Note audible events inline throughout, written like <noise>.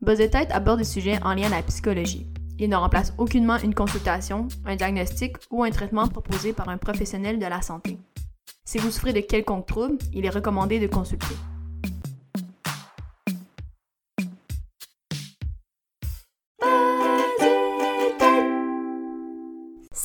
Buzz Tête aborde des sujets en lien à la psychologie. Il ne remplace aucunement une consultation, un diagnostic ou un traitement proposé par un professionnel de la santé. Si vous souffrez de quelconque trouble, il est recommandé de consulter.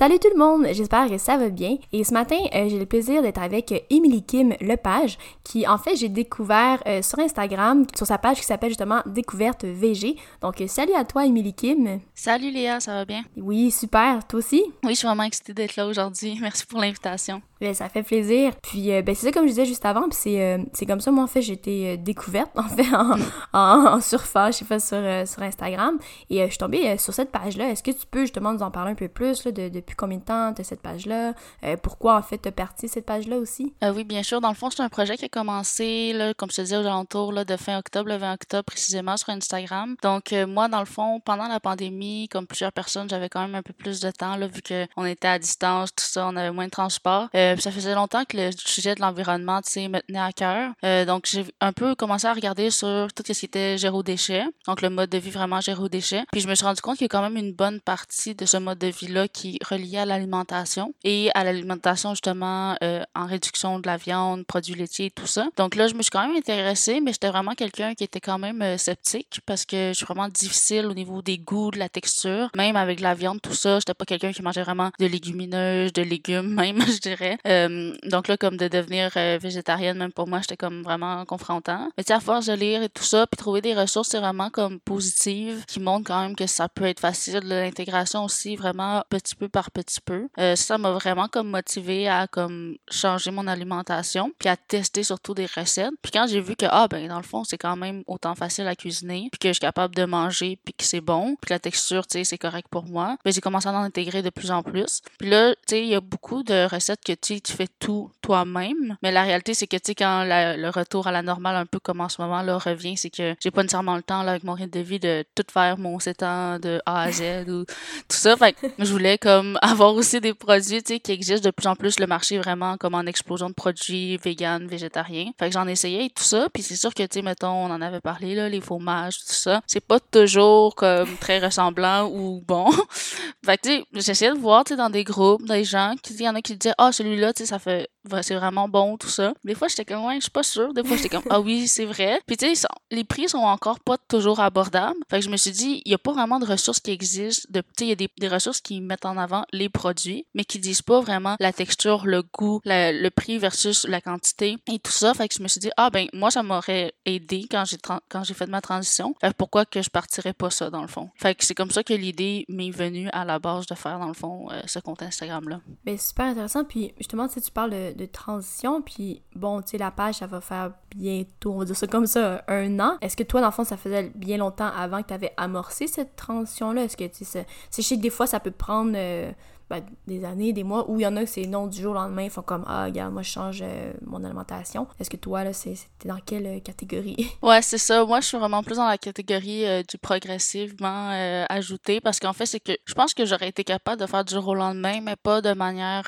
Salut tout le monde, j'espère que ça va bien. Et ce matin, euh, j'ai le plaisir d'être avec Emily Kim Lepage, qui en fait j'ai découvert euh, sur Instagram, sur sa page qui s'appelle justement Découverte VG. Donc euh, salut à toi Emily Kim. Salut Léa, ça va bien? Oui, super, toi aussi? Oui, je suis vraiment excitée d'être là aujourd'hui. <laughs> Merci pour l'invitation. Ben, ça fait plaisir. Puis ben, c'est ça comme je disais juste avant, puis c'est, c'est comme ça moi en fait j'ai été découverte <laughs> en fait en, en, surfage, je sais pas, sur, sur Instagram. Et je suis tombée sur cette page-là. Est-ce que tu peux justement nous en parler un peu plus là, de, de depuis combien de temps tu cette page-là? Euh, pourquoi, en fait, tu as parti cette page-là aussi? Euh, oui, bien sûr. Dans le fond, c'est un projet qui a commencé, là, comme je te disais, aux alentours là, de fin octobre, le 20 octobre précisément, sur Instagram. Donc, euh, moi, dans le fond, pendant la pandémie, comme plusieurs personnes, j'avais quand même un peu plus de temps, là, vu qu'on était à distance, tout ça, on avait moins de transport. Ça faisait longtemps que le sujet de l'environnement, tu sais, me tenait à cœur. donc, j'ai un peu commencé à regarder sur tout ce qui était géro déchets, donc le mode de vie vraiment géro déchets. Puis, je me suis rendu compte qu'il y a quand même une bonne partie de ce mode de vie-là qui reliait à l'alimentation et à l'alimentation justement euh, en réduction de la viande, produits laitiers, tout ça. Donc là, je me suis quand même intéressée, mais j'étais vraiment quelqu'un qui était quand même euh, sceptique parce que je suis vraiment difficile au niveau des goûts, de la texture. Même avec la viande, tout ça, j'étais pas quelqu'un qui mangeait vraiment de légumineuses, de légumes <laughs> même, je dirais. Euh, donc là, comme de devenir végétarienne, même pour moi, j'étais comme vraiment confrontant. Mais tu à force de lire et tout ça, puis trouver des ressources, c'est vraiment comme positives qui montrent quand même que ça peut être facile. L'intégration aussi, vraiment petit peu par petit peu. Euh, ça m'a vraiment comme motivé à comme changer mon alimentation, puis à tester surtout des recettes. Puis quand j'ai vu que ah ben dans le fond c'est quand même autant facile à cuisiner, puis que je suis capable de manger, puis que c'est bon, puis la texture tu sais c'est correct pour moi, ben j'ai commencé à en intégrer de plus en plus. Puis là tu sais il y a beaucoup de recettes que tu tu fais tout toi-même, mais la réalité c'est que tu sais quand le retour à la normale un peu comme en ce moment là revient, c'est que j'ai pas nécessairement le temps là avec mon rythme de vie de tout faire mon 7 ans de A à Z <laughs> ou tout ça. Fait que je voulais comme <laughs> avoir aussi des produits tu sais, qui existent de plus en plus. Le marché vraiment comme en explosion de produits vegan, végétariens. Fait que j'en essayais et tout ça. Puis c'est sûr que, tu sais, mettons, on en avait parlé, là, les fromages, tout ça. C'est pas toujours comme très ressemblant ou bon. <laughs> fait que, tu sais, j'essayais de voir, tu sais, dans des groupes, des gens, il y en a qui disaient, ah, celui-là, tu ça fait, c'est vraiment bon, tout ça. Des fois, j'étais comme, ouais, je suis pas sûre. Des fois, j'étais comme, ah oui, c'est vrai. Puis, tu sais, les prix sont encore pas toujours abordables. Fait que je me suis dit, il y a pas vraiment de ressources qui existent. Tu sais, il y a des, des ressources qui mettent en avant les produits, mais qui disent pas vraiment la texture, le goût, le prix versus la quantité et tout ça. Fait que je me suis dit, ah ben, moi, ça m'aurait aidé quand j'ai fait ma transition. Fait que pourquoi que je partirais pas ça, dans le fond? Fait que c'est comme ça que l'idée m'est venue à la base de faire, dans le fond, euh, ce compte Instagram-là. Ben, super intéressant. Puis, justement, tu tu parles de, de transition, puis bon, tu sais, la page, ça va faire bientôt, on va dire ça comme ça, un an. Est-ce que toi, dans le fond, ça faisait bien longtemps avant que tu avais amorcé cette transition-là? Est-ce que, tu sais, je sais que des fois, ça peut prendre... Euh, ben, des années, des mois, où il y en a que c'est non du jour au lendemain, ils font comme Ah, regarde, moi je change euh, mon alimentation. Est-ce que toi, là, c'était dans quelle euh, catégorie? <laughs> Ouais, c'est ça. Moi, je suis vraiment plus dans la catégorie euh, du progressivement ajouté parce qu'en fait, c'est que je pense que j'aurais été capable de faire du jour au lendemain, mais pas de manière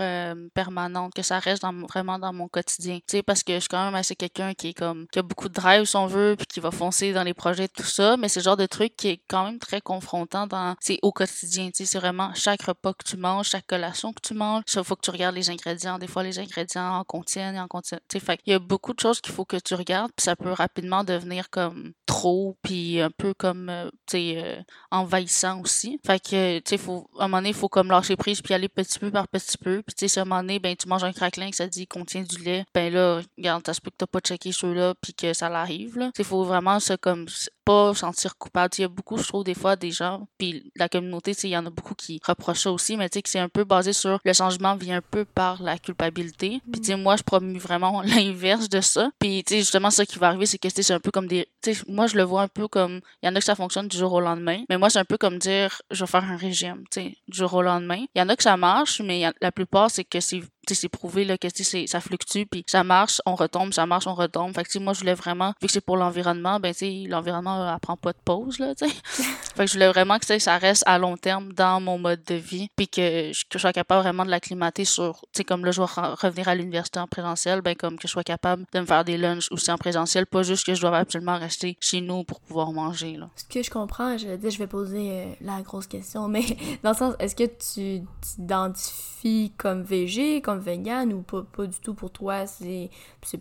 permanente, que ça reste vraiment dans mon quotidien. Tu sais, parce que je suis quand même assez quelqu'un qui est comme, qui a beaucoup de drive, si on veut, puis qui va foncer dans les projets, tout ça, mais c'est le genre de truc qui est quand même très confrontant dans, c'est au quotidien. Tu sais, c'est vraiment chaque repas que tu manges, chaque collation que tu manges. Il faut que tu regardes les ingrédients. Des fois, les ingrédients en contiennent et en contiennent. Fait il y a beaucoup de choses qu'il faut que tu regardes, puis ça peut rapidement devenir comme trop, puis un peu comme, euh, tu euh, envahissant aussi. Fait que, tu sais, à un moment donné, il faut comme lâcher prise, puis aller petit peu par petit peu. Puis, tu sais, à un moment donné, ben, tu manges un craquelin que ça dit contient du lait. Ben là, regarde, peut que t'as pas checké ceux-là, puis que ça l'arrive, là. Il faut vraiment se, comme, pas sentir coupable. Il y a beaucoup, je trouve, des fois, des gens, puis la communauté, il y en a beaucoup qui reprochent ça aussi, mais tu sais, c'est un peu basé sur le changement vient un peu par la culpabilité. Puis tu sais, moi, je promue vraiment <laughs> l'inverse de ça. Puis tu sais, justement, ce qui va arriver, c'est que c'est un peu comme des... Tu sais, moi, je le vois un peu comme... Il y en a que ça fonctionne du jour au lendemain, mais moi, c'est un peu comme dire, je vais faire un régime, tu sais, du jour au lendemain. Il y en a que ça marche, mais la plupart, c'est que c'est c'est prouvé là, que ça fluctue, puis ça marche, on retombe, ça marche, on retombe. Fait que moi, je voulais vraiment, vu que c'est pour l'environnement, ben l'environnement elle prend pas de pause. Là, <laughs> fait que je voulais vraiment que ça reste à long terme dans mon mode de vie, puis que, je, sois capable vraiment de l'acclimater sur, tu sais, comme là, je vais revenir à l'université en présentiel, ben comme que je sois capable de me faire des lunchs aussi en présentiel, pas juste que je dois absolument rester chez nous pour pouvoir manger. Là. Ce que je comprends, je, je vais poser euh, la grosse question, mais <laughs> dans le sens, est-ce que tu t'identifies comme végé, comme vegan ou pas, du tout pour toi? C'est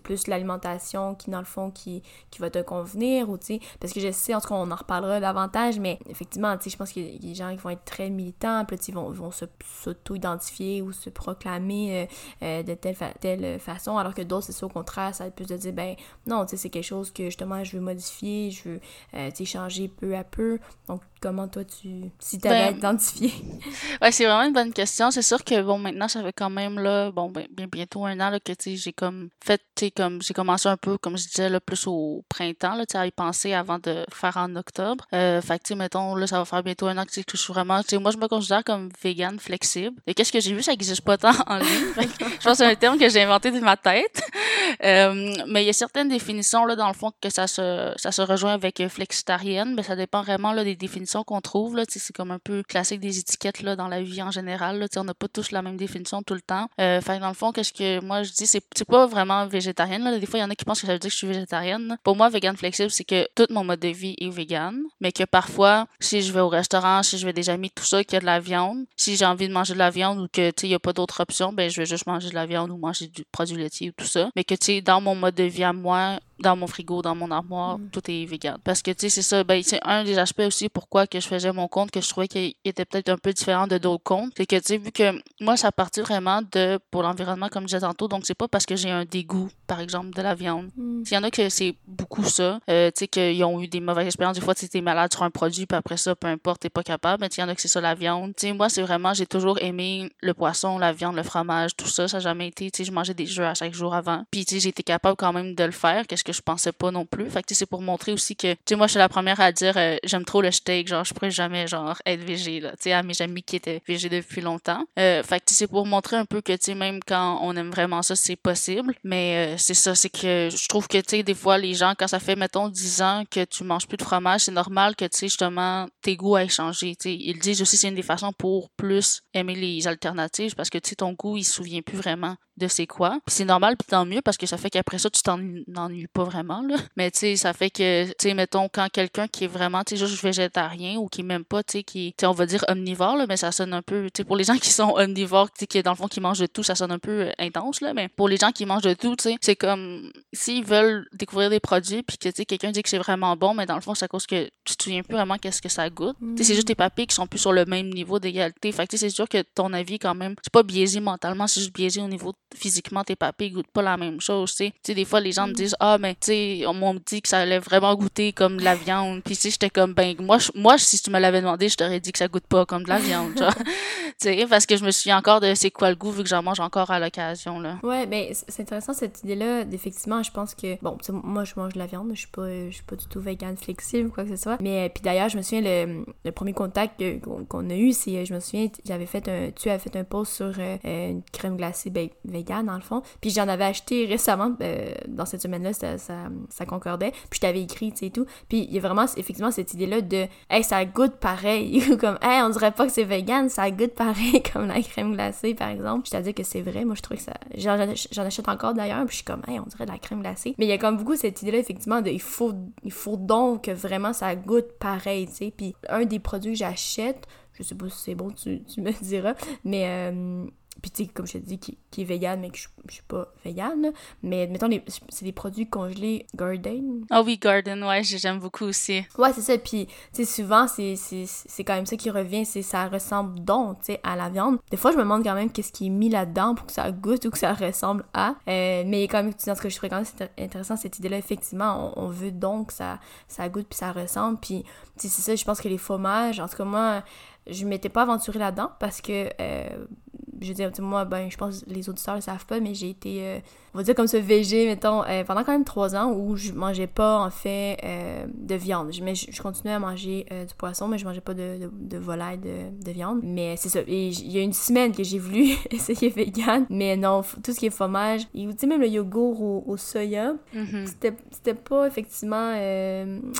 plus l'alimentation qui, dans le fond, qui, qui va te convenir ou tu sais, parce que je sais, en tout cas, on en reparlera davantage, mais effectivement, tu sais, je pense qu'il y a des gens qui vont être très militants, puis ils vont, vont s'auto-identifier ou se proclamer euh, euh, de telle, telle façon, alors que d'autres, c'est ça au contraire, ça va être plus de dire, ben non, tu sais, c'est quelque chose que justement je veux modifier, je veux, euh, tu changer peu à peu. Donc, comment toi tu si tu avais ben, identifié. <laughs> ouais c'est vraiment une bonne question. C'est sûr que bon maintenant ça fait quand même là bon ben, bien bientôt un an là, que tu j'ai comme fait tu comme j'ai commencé un peu comme je disais là plus au printemps là tu à y penser avant de faire en octobre. Euh, fait que tu sais mettons là ça va faire bientôt un an que, je suis vraiment tu moi je me considère comme vegan flexible. Et qu'est-ce que j'ai vu ça existe pas tant en ligne <laughs> je pense que c'est un terme que j'ai inventé de ma tête. <laughs> Euh, mais il y a certaines définitions là dans le fond que ça se ça se rejoint avec flexitarienne mais ça dépend vraiment là des définitions qu'on trouve. Là, c'est comme un peu classique des étiquettes là, dans la vie en général. Là, on n'a pas tous la même définition tout le temps. Euh, fait dans le fond, qu'est-ce que moi je dis, c'est, pas vraiment végétarienne. Là. Des fois, il y en a qui pensent que ça veut dire que je suis végétarienne. Pour moi, vegan flexible, c'est que tout mon mode de vie est vegan, mais que parfois, si je vais au restaurant, si je vais des amis, tout ça, qu'il y a de la viande, si j'ai envie de manger de la viande ou que il n'y a pas d'autre option, ben je vais juste manger de la viande ou manger du produit laitier ou tout ça. Mais que tu sais, dans mon mode de vie à moi, dans mon frigo, dans mon armoire, mm. tout est vegan. Parce que, tu sais, c'est ça, ben, c'est un des aspects aussi pourquoi que je faisais mon compte, que je trouvais qu'il était peut-être un peu différent de d'autres comptes. C'est que, tu sais, vu que moi, ça partit vraiment de, pour l'environnement, comme je disais tantôt, donc c'est pas parce que j'ai un dégoût, par exemple, de la viande. Mm. Il y en a que c'est beaucoup ça, euh, tu sais, qu'ils ont eu des mauvaises expériences. Des fois, tu es malade sur un produit, puis après ça, peu importe, t'es pas capable. Mais il y en a que c'est ça, la viande. Tu sais, moi, c'est vraiment, j'ai toujours aimé le poisson, la viande, le fromage, tout ça. Ça n'a jamais été, tu sais, je mangeais des jeux à chaque jour avant. Puis, tu sais, été capable quand même de le faire. Qu'est-ce que je pensais pas non plus. Fait que c'est pour montrer aussi que, tu sais, moi, je suis la première à dire, euh, j'aime trop le steak, genre, je pourrais jamais, genre, être végé, là, tu sais, à mes amis qui étaient végés depuis longtemps. Euh, fait que c'est pour montrer un peu que, tu sais, même quand on aime vraiment ça, c'est possible. Mais euh, c'est ça, c'est que je trouve que, tu sais, des fois, les gens, quand ça fait, mettons, 10 ans que tu manges plus de fromage, c'est normal que, tu sais, justement, tes goûts aient changé, tu sais. Ils disent aussi, c'est une des façons pour plus aimer les alternatives parce que, tu sais, ton goût, il se souvient plus vraiment de c'est quoi. c'est normal, puis tant mieux, parce que ça fait qu'après ça, tu t'ennuies pas vraiment, là. Mais tu sais, ça fait que, tu sais, mettons, quand quelqu'un qui est vraiment, tu sais, juste végétarien ou qui même pas, tu sais, qui, tu sais, on va dire omnivore, là, mais ça sonne un peu, tu sais, pour les gens qui sont omnivores, tu sais, qui dans le fond, qui mangent de tout, ça sonne un peu euh, intense, là, mais pour les gens qui mangent de tout, tu sais, c'est comme, s'ils veulent découvrir des produits, puis que, tu sais, quelqu'un dit que c'est vraiment bon, mais dans le fond, c'est à cause que tu te souviens plus vraiment qu'est-ce que ça goûte. Tu sais, c'est juste tes papilles qui sont plus sur le même niveau d'égalité. Fait que, tu sais, c'est sûr que ton avis, quand même, c'est pas biaisé mentalement, c'est juste biaisé au niveau physiquement, tes papilles goûtent pas la même chose, tu sais. des fois, les gens me mm. disent, ah, mais, tu sais, on m'a dit que ça allait vraiment goûter comme de la viande. Puis, tu sais, j'étais comme, ben, moi, moi, si tu me l'avais demandé, je t'aurais dit que ça goûte pas comme de la viande, genre. <laughs> tu sais, parce que je me souviens encore de c'est quoi le goût, vu que j'en mange encore à l'occasion, là. Ouais, mais c'est intéressant, cette idée-là. Effectivement, je pense que, bon, moi, je mange de la viande, je suis pas, je suis pas du tout vegan flexible ou quoi que ce soit. Mais, puis d'ailleurs, je me souviens, le, le premier contact qu'on a eu, c'est, je me souviens, j'avais fait un, tu avais fait un post sur euh, une crème glacée ben, vegan, dans le fond. Puis j'en avais acheté récemment, euh, dans cette semaine-là, ça, ça, concordait. Puis je t'avais écrit, tu sais, tout. Puis il y a vraiment, effectivement, cette idée-là de, hey, ça goûte pareil. <laughs> Ou comme, hey, on dirait pas que c'est vegan, ça goûte pareil, <laughs> comme la crème glacée, par exemple. Je à dire que c'est vrai. Moi, je trouve que ça. J'en achète encore d'ailleurs, puis je suis comme, hey, on dirait de la crème glacée. Mais il y a comme beaucoup cette idée-là, effectivement, de, il faut, il faut donc que vraiment ça goûte pareil, tu sais. Puis un des produits que j'achète, je sais pas si c'est bon, tu, tu me <laughs> diras, mais. Euh, puis tu sais, comme je te dis, qui, qui, est vegan, mais que je, je suis pas vegan. Mais mettons, c'est des produits congelés Garden. Ah oui, Garden, ouais, j'aime beaucoup aussi. Ouais, c'est ça. Puis tu sais, souvent, c'est quand même ça qui revient, c'est ça ressemble donc, tu sais, à la viande. Des fois, je me demande quand même qu'est-ce qui est mis là-dedans pour que ça goûte ou que ça ressemble à. Euh, mais quand même, en tout cas, je trouve quand même intéressant cette idée-là. Effectivement, on, veut donc que ça, ça goûte puis ça ressemble. Puis tu sais, c'est ça, je pense que les fromages, en tout cas, moi je m'étais pas aventurée là-dedans parce que euh, je veux dire, moi, ben, je pense que les auditeurs le savent pas, mais j'ai été, euh, on va dire comme ce VG, mettons, euh, pendant quand même trois ans où je mangeais pas, en fait, euh, de viande. Je, mais je, continuais à manger du poisson, mais je mangeais pas de, de, volaille, de, de, viande. Mais c'est ça. Et il y a une semaine que j'ai voulu <laughs> essayer vegan, mais non, tout ce qui est fromage, et tu sais, même le yogourt au, soya, mm-hmm. c'était pas effectivement,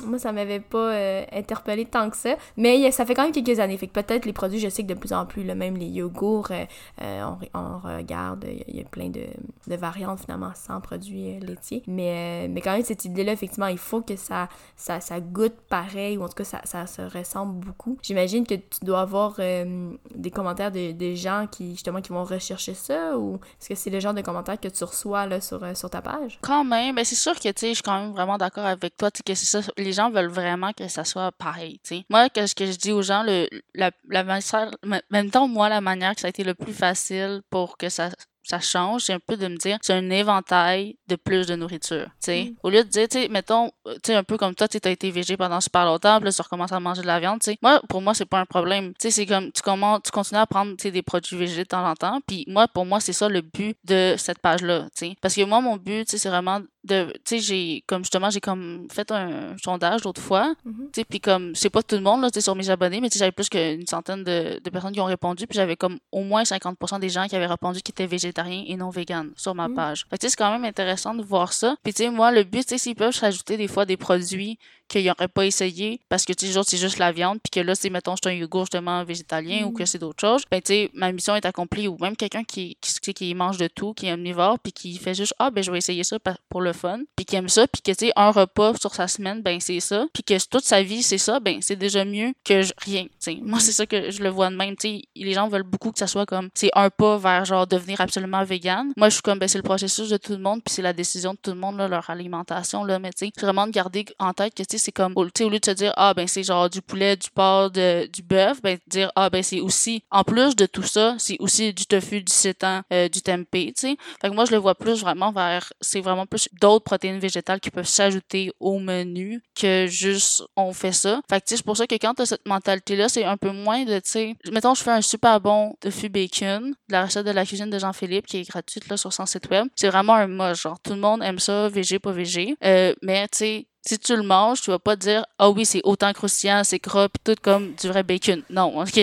moi, ça m'avait pas interpellé tant que ça, mais ça fait quand même quelques années. Fait que peut-être les produits, je sais que de plus en plus, le même les yogourts, on, on, regarde, il y, a plein de, de, variantes finalement sans produits laitiers. Mais, mais quand même, cette idée-là, effectivement, il faut que ça, ça, ça goûte pareil, ou en tout cas, ça, ça se ressemble beaucoup. J'imagine que tu dois avoir des commentaires de, des gens qui, justement, qui vont rechercher ça, ou est-ce que c'est le genre de commentaires que tu reçois là, sur, sur ta page? Quand même, mais c'est sûr que, je suis quand même vraiment d'accord avec toi, que c'est ça, les gens veulent vraiment que ça soit pareil, tu. Moi, ce que je dis aux gens, le, la, la, même temps, moi, la manière que ça a été le plus facile pour que ça ça change, c'est un peu de me dire, c'est un éventail de plus de nourriture, tu sais. Mm. Au lieu de dire, tu sais, mettons, tu sais, un peu comme toi, tu as été végé pendant super longtemps, puis là, tu recommences à manger de la viande, tu sais. Moi, pour moi, c'est pas un problème. Tu sais, c'est comme, tu, commences, tu continues à prendre, tu des produits végétaux de temps en temps, puis moi, pour moi, c'est ça le but de cette page-là, tu sais. Parce que moi, mon but, tu sais, c'est vraiment de, tu sais, j'ai, comme justement, j'ai comme fait un sondage l'autre fois, mm-hmm. tu sais, puis comme, c'est pas tout le monde, là, tu sais, sur mes abonnés, mais tu sais, j'avais plus qu'une centaine de, de personnes qui ont répondu, puis j'avais comme au moins 50% des gens qui avaient répondu qui étaient végétariens et non végans sur ma mm. page. Fait que c'est quand même intéressant de voir ça. Puis tu sais, moi, le but, tu sais, s'ils peuvent s'ajouter des fois des produits qu'ils n'auraient pas essayé parce que tu sais, c'est juste la viande, puis que là, c'est, mettons, c'est un yogourt justement végétalien ou que mm. c'est d'autres choses, ben tu sais, ma mission est accomplie. Ou même quelqu'un qui, qui, qui mange de tout, qui est omnivore, puis qui fait juste, ah, ben je vais essayer ça pour le fun, puis qui aime ça, puis que tu sais, un repas sur sa semaine, ben c'est ça, puis que toute sa vie, c'est ça, ben c'est déjà mieux que rien. Tu sais, moi, c'est ça que je le vois de même. Tu sais, les gens veulent beaucoup que ça soit comme, c'est un pas vers genre devenir absolument vegan. Moi, je suis comme, ben c'est le processus de tout le monde, puis c'est la décision de tout le monde, là, leur alimentation, là, mais tu sais, vraiment de garder en tête que, tu c'est comme, tu sais, au lieu de se dire, ah, ben, c'est genre du poulet, du porc, de, du bœuf, ben, dire, ah, ben, c'est aussi, en plus de tout ça, c'est aussi du tofu, du sétan, euh, du tempeh, tu sais. Fait que moi, je le vois plus vraiment vers, c'est vraiment plus d'autres protéines végétales qui peuvent s'ajouter au menu que juste, on fait ça. Fait que, tu sais, c'est pour ça que quand t'as cette mentalité-là, c'est un peu moins de, tu sais, mettons, je fais un super bon tofu bacon, de la recette de la cuisine de Jean-Philippe, qui est gratuite, là, sur son site web. C'est vraiment un mot, genre, tout le monde aime ça, végé, pas végé. Euh, mais, tu sais, si tu le manges, tu vas pas dire ah oui, c'est autant croustillant, c'est gras pis tout comme du vrai bacon. Non, OK,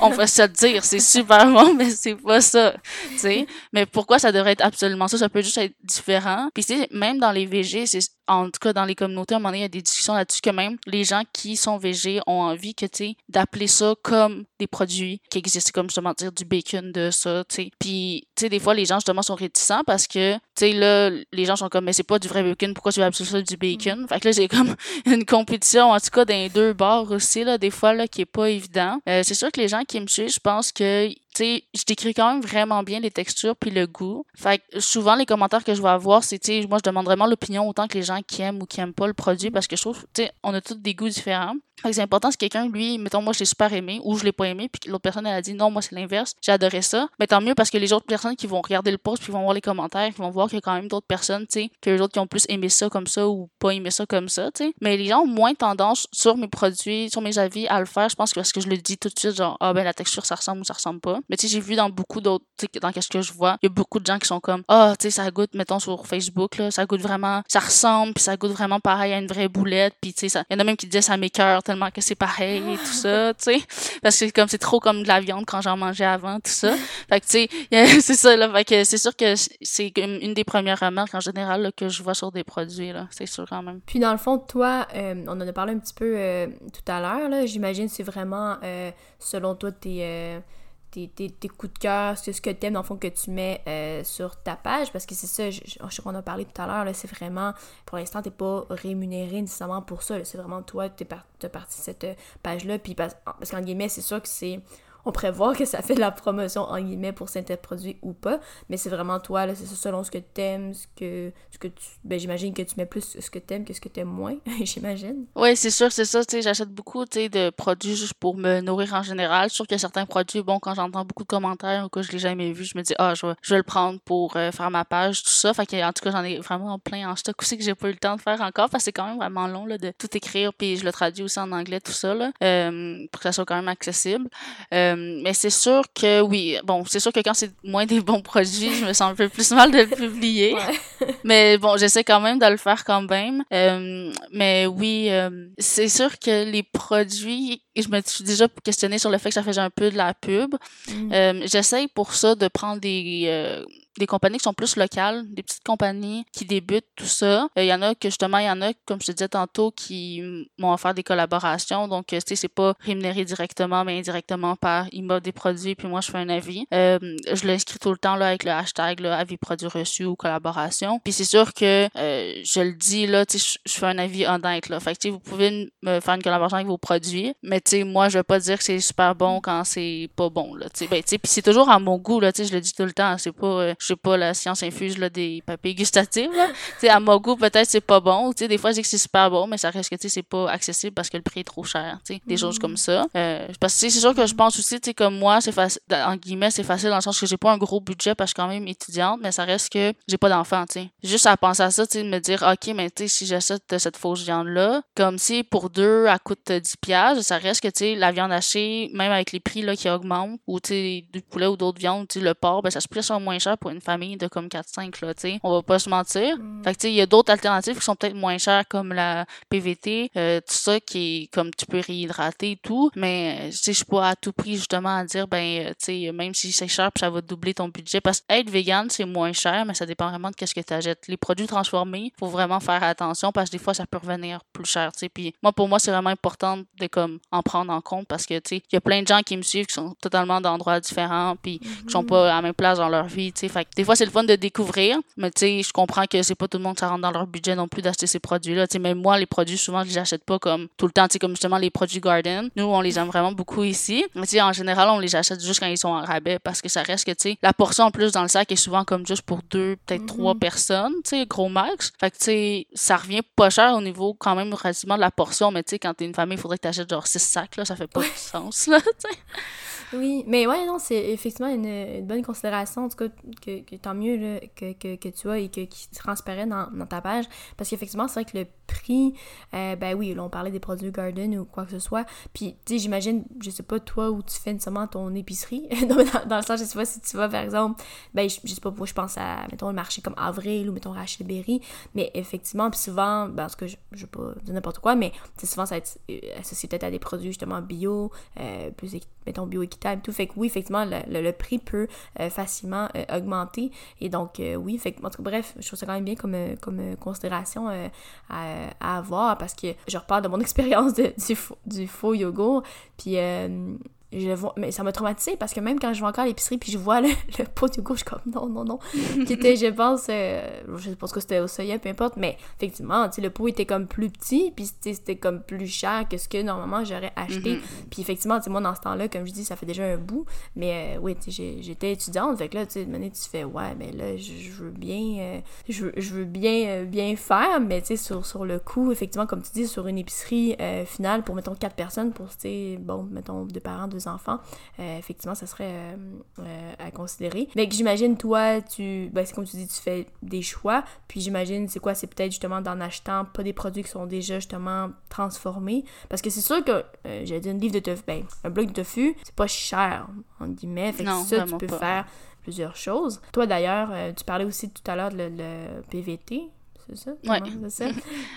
on va se le dire, c'est super bon, <laughs> mais c'est pas ça, tu. Mais pourquoi ça devrait être absolument ça? Ça peut juste être différent. Puis c'est même dans les végés, c'est en tout cas dans les communautés à un moment donné, il y a des discussions là-dessus que même les gens qui sont végés ont envie que tu d'appeler ça comme des produits qui existent comme justement dire du bacon de ça, tu sais. Puis tu sais des fois les gens justement sont réticents parce que tu sais là les gens sont comme mais c'est pas du vrai bacon, pourquoi tu veux appeler ça du bacon? Fait que là j'ai comme <laughs> une compétition en tout cas dans les deux bords aussi là des fois là qui est pas évident. Euh, c'est sûr que les gens qui me suivent, je pense que tu sais, je décris quand même vraiment bien les textures puis le goût. Fait que souvent les commentaires que je vais avoir, c'est tu sais, moi je demande vraiment l'opinion autant que les gens qui aiment ou qui aiment pas le produit parce que je trouve tu sais, on a tous des goûts différents c'est important si quelqu'un, lui, mettons, moi, je l'ai super aimé ou je l'ai pas aimé, puis l'autre personne, elle a dit non, moi, c'est l'inverse, j'ai adoré ça. Mais tant mieux parce que les autres personnes qui vont regarder le post, puis vont voir les commentaires, qui vont voir qu'il y a quand même d'autres personnes, tu sais, que les autres qui ont plus aimé ça comme ça ou pas aimé ça comme ça, tu sais. Mais les gens ont moins tendance sur mes produits, sur mes avis à le faire, je pense que parce que je le dis tout de suite, genre, ah ben la texture, ça ressemble ou ça ressemble pas. Mais tu sais, j'ai vu dans beaucoup d'autres, tu sais, dans qu'est-ce que je vois, il y a beaucoup de gens qui sont comme, ah, tu sais, ça goûte, mettons, sur Facebook, là, ça goûte vraiment, ça ressemble, puis ça goûte vraiment pareil à une vraie boulette, puis tu sais, il y en a même qui disaient ça m'écœure tellement que c'est pareil et tout <laughs> ça, tu sais. Parce que comme c'est trop comme de la viande quand j'en mangeais avant, tout ça. <laughs> Fait que, tu sais, <laughs> c'est ça, là. Fait que c'est sûr que c'est une des premières remarques en général que je vois sur des produits, là. C'est sûr quand même. Puis dans le fond, toi, euh, on en a parlé un petit peu euh, tout à l'heure, là. J'imagine c'est vraiment, euh, selon toi, tes tes, coups de cœur, ce que tu aimes, dans le fond, que tu mets euh, sur ta page, parce que c'est ça, je, je, qu'on a parlé tout à l'heure, c'est vraiment, pour l'instant, t'es pas rémunéré nécessairement pour ça, c'est vraiment toi, t'es par, parti de cette page-là, puis parce, parce qu'en guillemets, c'est sûr que c'est on prévoit que ça fait de la promotion en guillemets pour certains produits ou pas, mais c'est vraiment toi, là, c'est selon ce que t'aimes, ce que, ce que tu, ben j'imagine que tu mets plus ce que t'aimes que ce que t'aimes moins, <laughs> j'imagine. Oui, c'est sûr, c'est ça, tu sais, j'achète beaucoup, tu sais, de produits juste pour me nourrir en général. Je trouve qu'il certains produits, bon, quand j'entends beaucoup de commentaires ou que je l'ai jamais vu, je me dis, ah, je vais, je vais le prendre pour euh, faire ma page, tout ça. Fait que, en tout cas, j'en ai vraiment plein en stock aussi que j'ai pas eu le temps de faire encore parce que c'est quand même vraiment long, là, de tout écrire, puis je le traduis aussi en anglais, tout ça, là, euh, pour que ça soit quand même accessible. Euh, euh, mais c'est sûr que oui, bon, c'est sûr que quand c'est moins des bons produits, je me sens un peu plus mal de le publier. <laughs> mais bon, j'essaie quand même de le faire quand même. Euh, mais oui, euh, c'est sûr que les produits, je me suis déjà questionnée sur le fait que ça faisait un peu de la pub. Mm. j'essaie pour ça de prendre des des compagnies qui sont plus locales, des petites compagnies qui débutent, tout ça. Il y en a que justement, il y en a, comme je te disais tantôt, qui m'ont offert des collaborations. Donc, tu sais, c'est pas rémunéré directement, mais indirectement par, ils m'offrent des produits, puis moi, je fais un avis. je l'inscris tout le temps là, avec le hashtag là, avis produit reçu ou collaboration. Puis c'est sûr que je le dis, là, tu sais, je fais un avis honnête, là. Fait que, vous pouvez me faire une collaboration avec vos produits, mais tu sais, moi, je vais pas dire que c'est super bon quand c'est pas bon, là. Tu sais, ben, tu sais, puis c'est toujours à mon goût, là, tu sais, je le dis tout le temps. C'est pas, euh, je sais pas, la science infuse, là, des papiers gustatifs, là. <laughs> tu sais, à mon goût, peut-être c'est pas bon. Tu sais, des fois, je dis que c'est super bon, mais ça reste que, tu sais, c'est pas accessible parce que le prix est trop cher, tu sais, des choses comme ça. Euh, parce que, c'est sûr que je pense aussi, tu sais, comme moi, c'est facile, en guillemets, c'est facile dans le sens que j'ai pas un gros budget parce que je suis quand même étudiante, mais ça reste que j'ai pas d'enfant, tu sais. Juste à penser à ça, tu sais, me dire, OK, mais tu sais, si j'achète cette fausse viande-là, comme si pour deux, elle coûte 10 piastres, ça reste que, tu sais, la viande hachée, même avec les prix, là, qui augmentent, ou, tu sais, du poulet ou d'autres viandes, tu sais, le porc, ben, ça se plus moins cher pour une famille de comme 4-5, là, tu sais. On va pas se mentir. Mm. Fait que, tu sais, il y a d'autres alternatives qui sont peut-être moins chères, comme la PVT, euh, tout ça, qui est, comme, tu peux réhydrater et tout, mais, tu sais, je suis pas à tout prix, justement, à dire, ben, tu sais, même si c'est cher, ça va doubler ton budget, parce que être vegan, c'est moins cher, mais ça dépend vraiment de qu'est-ce que tu achètes. Les produits transformés, faut vraiment faire attention, parce que des fois, ça peut revenir plus cher, tu sais. Puis, moi, pour moi, c'est vraiment important de, comme, en prendre en compte, parce que, tu sais, il y a plein de gens qui me suivent qui sont totalement d'endroits différents, puis qui sont pas à la même place dans leur vie, tu sais. Fait des fois, c'est le fun de découvrir, mais tu sais, je comprends que c'est pas tout le monde qui rentre dans leur budget non plus d'acheter ces produits-là. Tu sais, même moi, les produits, souvent, je les achète pas comme tout le temps, tu sais, comme justement les produits Garden. Nous, on les aime vraiment beaucoup ici. Mais tu sais, en général, on les achète juste quand ils sont en rabais parce que ça reste que, tu sais, la portion en plus dans le sac est souvent comme juste pour deux, peut-être trois mhm. personnes, tu sais, gros max. Fait que, tu sais, ça revient pas cher au niveau quand même relativement de la portion, mais tu sais, quand t'es une famille, il faudrait que t'achètes genre six sacs, là, ça fait pas de sens, là, <laughs> tu sais. Oui, mais ouais, non, c'est effectivement une, bonne considération, en tout cas, que, tant mieux que, que, tu as et que, qui transparaît dans, dans ta page. Parce qu'effectivement, c'est vrai que le prix, euh, ben oui, là, on parlait des produits Garden ou quoi que ce soit. Puis, tu sais, j'imagine, je sais pas, toi, où tu fais nécessairement ton épicerie. <laughs> dans, le sens, je sais pas si tu vas, par exemple, ben, je, sais pas, moi, je pense à, mettons, le marché comme Avril ou, mettons, Rachel Berry. Mais effectivement, puis souvent, ben, parce que je, je veux pas dire n'importe quoi, mais souvent, ça va être euh, associé peut-être à des produits, justement, bio, euh, plus, mettons, bio-équitable tout. Fait que oui, effectivement, le, le, prix peut facilement augmenter. Et donc, oui, fait que, en tout cas, bref, je trouve ça quand même bien comme, comme considération à à avoir parce que je reparle de mon <laughs> expérience du, du faux yogourt. Puis euh, je vois, mais ça m'a traumatisé parce que même quand je vais encore à l'épicerie puis je vois le, <laughs> pot je suis comme non, non, non. <laughs> qui était, je pense, euh, je pense que c'était au soya, peu importe, mais effectivement, tu sais, le pot était comme plus petit puis c'était comme plus cher que ce que normalement j'aurais acheté. Mm-hmm. Puis effectivement, tu sais, moi dans ce temps-là, comme je dis, ça fait déjà un bout, mais euh, oui, tu sais, j'étais étudiante, fait que là, tu sais, de manière, tu fais, ouais, mais là, je, veux bien, euh, je, je, veux bien, bien faire, mais tu sais, sur, sur le coup, effectivement, comme tu dis, sur une épicerie finale pour, mettons, quatre personnes, pour, tu sais, bon, mettons, deux parents, deux enfants, euh, effectivement, ça serait euh, euh, à considérer. Mais j'imagine, toi, tu, ben, c'est comme tu dis, tu fais des choix, puis j'imagine, c'est quoi, c'est peut-être justement d'en achetant pas des produits qui sont déjà justement transformés, parce que c'est sûr que, j'ai dit un livre de tofu, ben, un bloc de tofu, c'est pas cher, en guillemets, fait que ça, tu peux faire plusieurs choses. Toi, d'ailleurs, tu parlais aussi tout à l'heure de le PVT, c'est ça? Ouais. <laughs>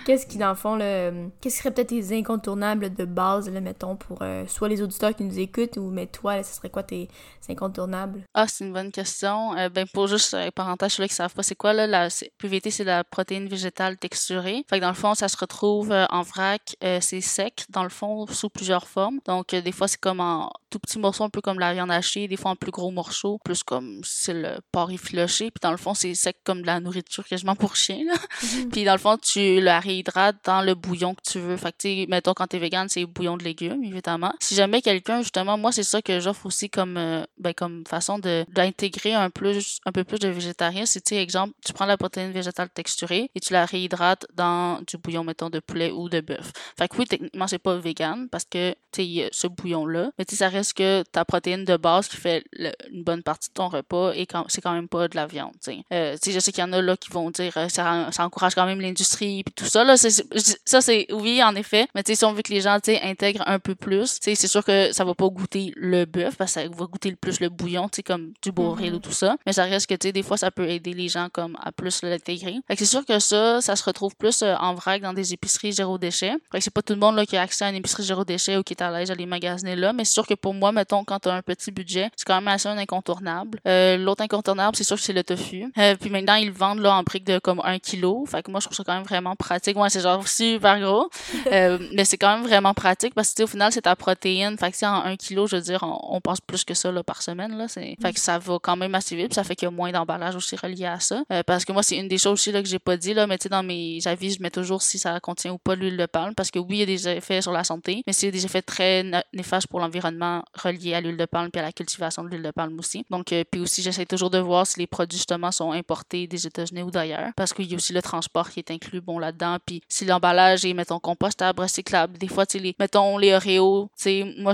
Qu'est-ce qui, dans le fond, le... qu'est-ce qui serait peut-être tes incontournables de base, là, mettons, pour euh, soit les auditeurs qui nous écoutent ou, mais toi, ce serait quoi tes incontournables? Ah, c'est une bonne question. Euh, ben, pour juste, euh, parenthèse, ceux qui savent pas, c'est quoi, là, la PVT, c'est la protéine végétale texturée. Fait que dans le fond, ça se retrouve euh, en vrac, c'est sec, dans le fond, sous plusieurs formes. Donc, des fois, c'est comme en tout petits morceaux, un peu comme la viande hachée, des fois en plus gros morceaux, plus comme c'est le porc effiloché. Puis dans le fond, c'est sec comme de la nourriture quasiment pour chien, là. Mhm. Puis dans le fond, tu le réhydrates dans le bouillon que tu veux. Fait que, tu mettons, quand t'es vegan, c'est bouillon de légumes, évidemment. Si jamais quelqu'un, justement, moi, c'est ça que j'offre aussi comme, euh, ben, comme façon de, d'intégrer un plus, un peu plus de végétarien. C'est, tu exemple, tu prends la protéine végétale texturée et tu la réhydrates dans du bouillon, mettons, de poulet ou de bœuf. Fait que oui, techniquement, c'est pas vegan parce que, tu sais, ce bouillon-là. Mais tu ça reste que ta protéine de base qui fait une bonne partie de ton repas et c'est quand même pas de la viande, tu sais. Euh, je sais qu'il y en a là qui vont dire, euh, ça ça encourage quand même l'industrie puis tout ça là. Ça c'est oui en effet. Mais tu sais si on veut que les gens tu sais intègrent un peu plus tu sais c'est sûr que ça va pas goûter le bœuf parce que ça va goûter le plus le bouillon tu sais comme du bourril mm-hmm. ou tout ça. Mais ça reste que tu sais des fois ça peut aider les gens comme à plus l'intégrer. Fait que c'est sûr que ça ça se retrouve plus euh, en vrac dans des épiceries zéro déchet. Fait que c'est pas tout le monde là qui a accès à une épicerie zéro déchet ou qui est à l'aise à les magasiner là. Mais c'est sûr que pour moi mettons quand tu as un petit budget c'est quand même assez un incontournable. Euh, l'autre incontournable c'est sûr que c'est le tofu. Euh, puis maintenant ils le vendent là en briques de comme un kilo fait que moi je trouve ça quand même vraiment pratique. Ouais c'est genre super gros. <laughs> Euh, mais c'est quand même vraiment pratique parce que au final c'est ta protéine. Fait que si en un kilo je veux dire on, passe plus que ça là par semaine là. C'est fait que ça va quand même assez vite ça fait qu'il y a moins d'emballage aussi relié à ça. Parce que moi c'est une des choses aussi là que j'ai pas dit là mais tu sais dans mes avis je mets toujours si ça contient ou pas l'huile de palme parce que oui il y a des effets sur la santé mais c'est des effets très néfastes pour l'environnement reliés à l'huile de palme puis à la cultivation de l'huile de palme aussi. Donc puis aussi j'essaie toujours de voir si les produits justement sont importés des États-Unis ou d'ailleurs parce qu'il y a aussi le transport qui est inclus bon là-dedans. Puis si l'emballage est mettons compostable recyclable des fois tu les mettons les Oreos tu sais moi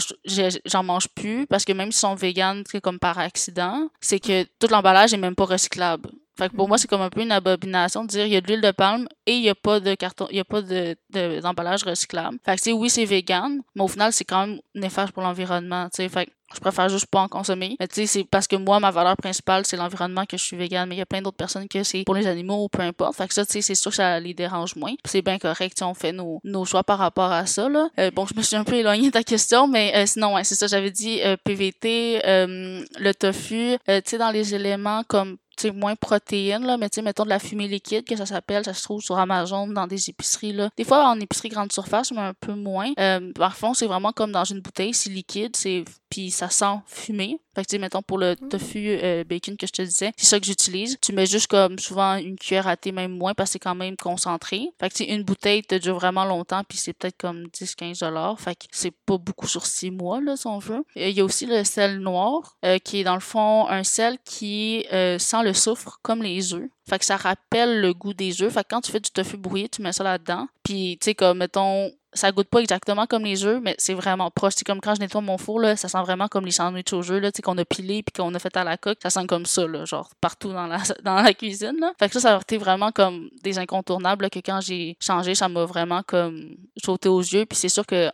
j'en mange plus parce que même s'ils sont véganes comme par accident c'est que tout l'emballage est même pas recyclable fait que pour moi, c'est comme un peu une abomination de dire il y a de l'huile de palme et il n'y a pas de carton, il y a pas de, d'emballage recyclable. Fait que oui, c'est vegan, mais au final, c'est quand même néfaste pour l'environnement, tu sais. Fait que je préfère juste pas en consommer. Mais tu sais, c'est parce que moi, ma valeur principale, c'est l'environnement que je suis vegan, mais il y a plein d'autres personnes que c'est pour les animaux ou peu importe. Fait que ça, tu sais, c'est sûr que ça les dérange moins. C'est bien correct, si on fait nos, nos choix par rapport à ça, là. Euh, bon, je me suis un peu éloignée de ta question, mais euh, sinon, ouais, c'est ça, j'avais dit euh, PVT, le tofu, tu sais, dans les éléments comme moins protéines, là, mais tu sais, mettons de la fumée liquide, que ça s'appelle, ça se trouve sur Amazon, dans des épiceries, là. Des fois, en épicerie grande surface, mais un peu moins. Euh, parfois, c'est vraiment comme dans une bouteille, c'est liquide, c'est puis ça sent fumé. Fait que, tu sais, mettons, pour le mm. tofu euh, bacon que je te disais, c'est ça que j'utilise. Tu mets juste comme souvent une cuillère à thé, même moins, parce que c'est quand même concentré. Fait que, tu une bouteille te dure vraiment longtemps, puis c'est peut-être comme 10-15 dollars. Fait que c'est pas beaucoup sur 6 mois, là, si on veut. Il y a aussi le sel noir, euh, qui est dans le fond un sel qui euh, sent le soufre comme les œufs. Fait que ça rappelle le goût des œufs. Fait que quand tu fais du tofu brouillé, tu mets ça là-dedans. Puis, tu sais, comme, mettons, ça goûte pas exactement comme les œufs, mais c'est vraiment proche. C'est comme quand je nettoie mon four, là, ça sent vraiment comme les sandwichs aux œufs, là, qu'on a pilé puis qu'on a fait à la coque. Ça sent comme ça, là, genre partout dans la, <laughs> dans la cuisine. Là. Fait que ça, ça a été vraiment comme des incontournables que quand j'ai changé, ça m'a vraiment comme sauté aux yeux. Puis c'est sûr qu'un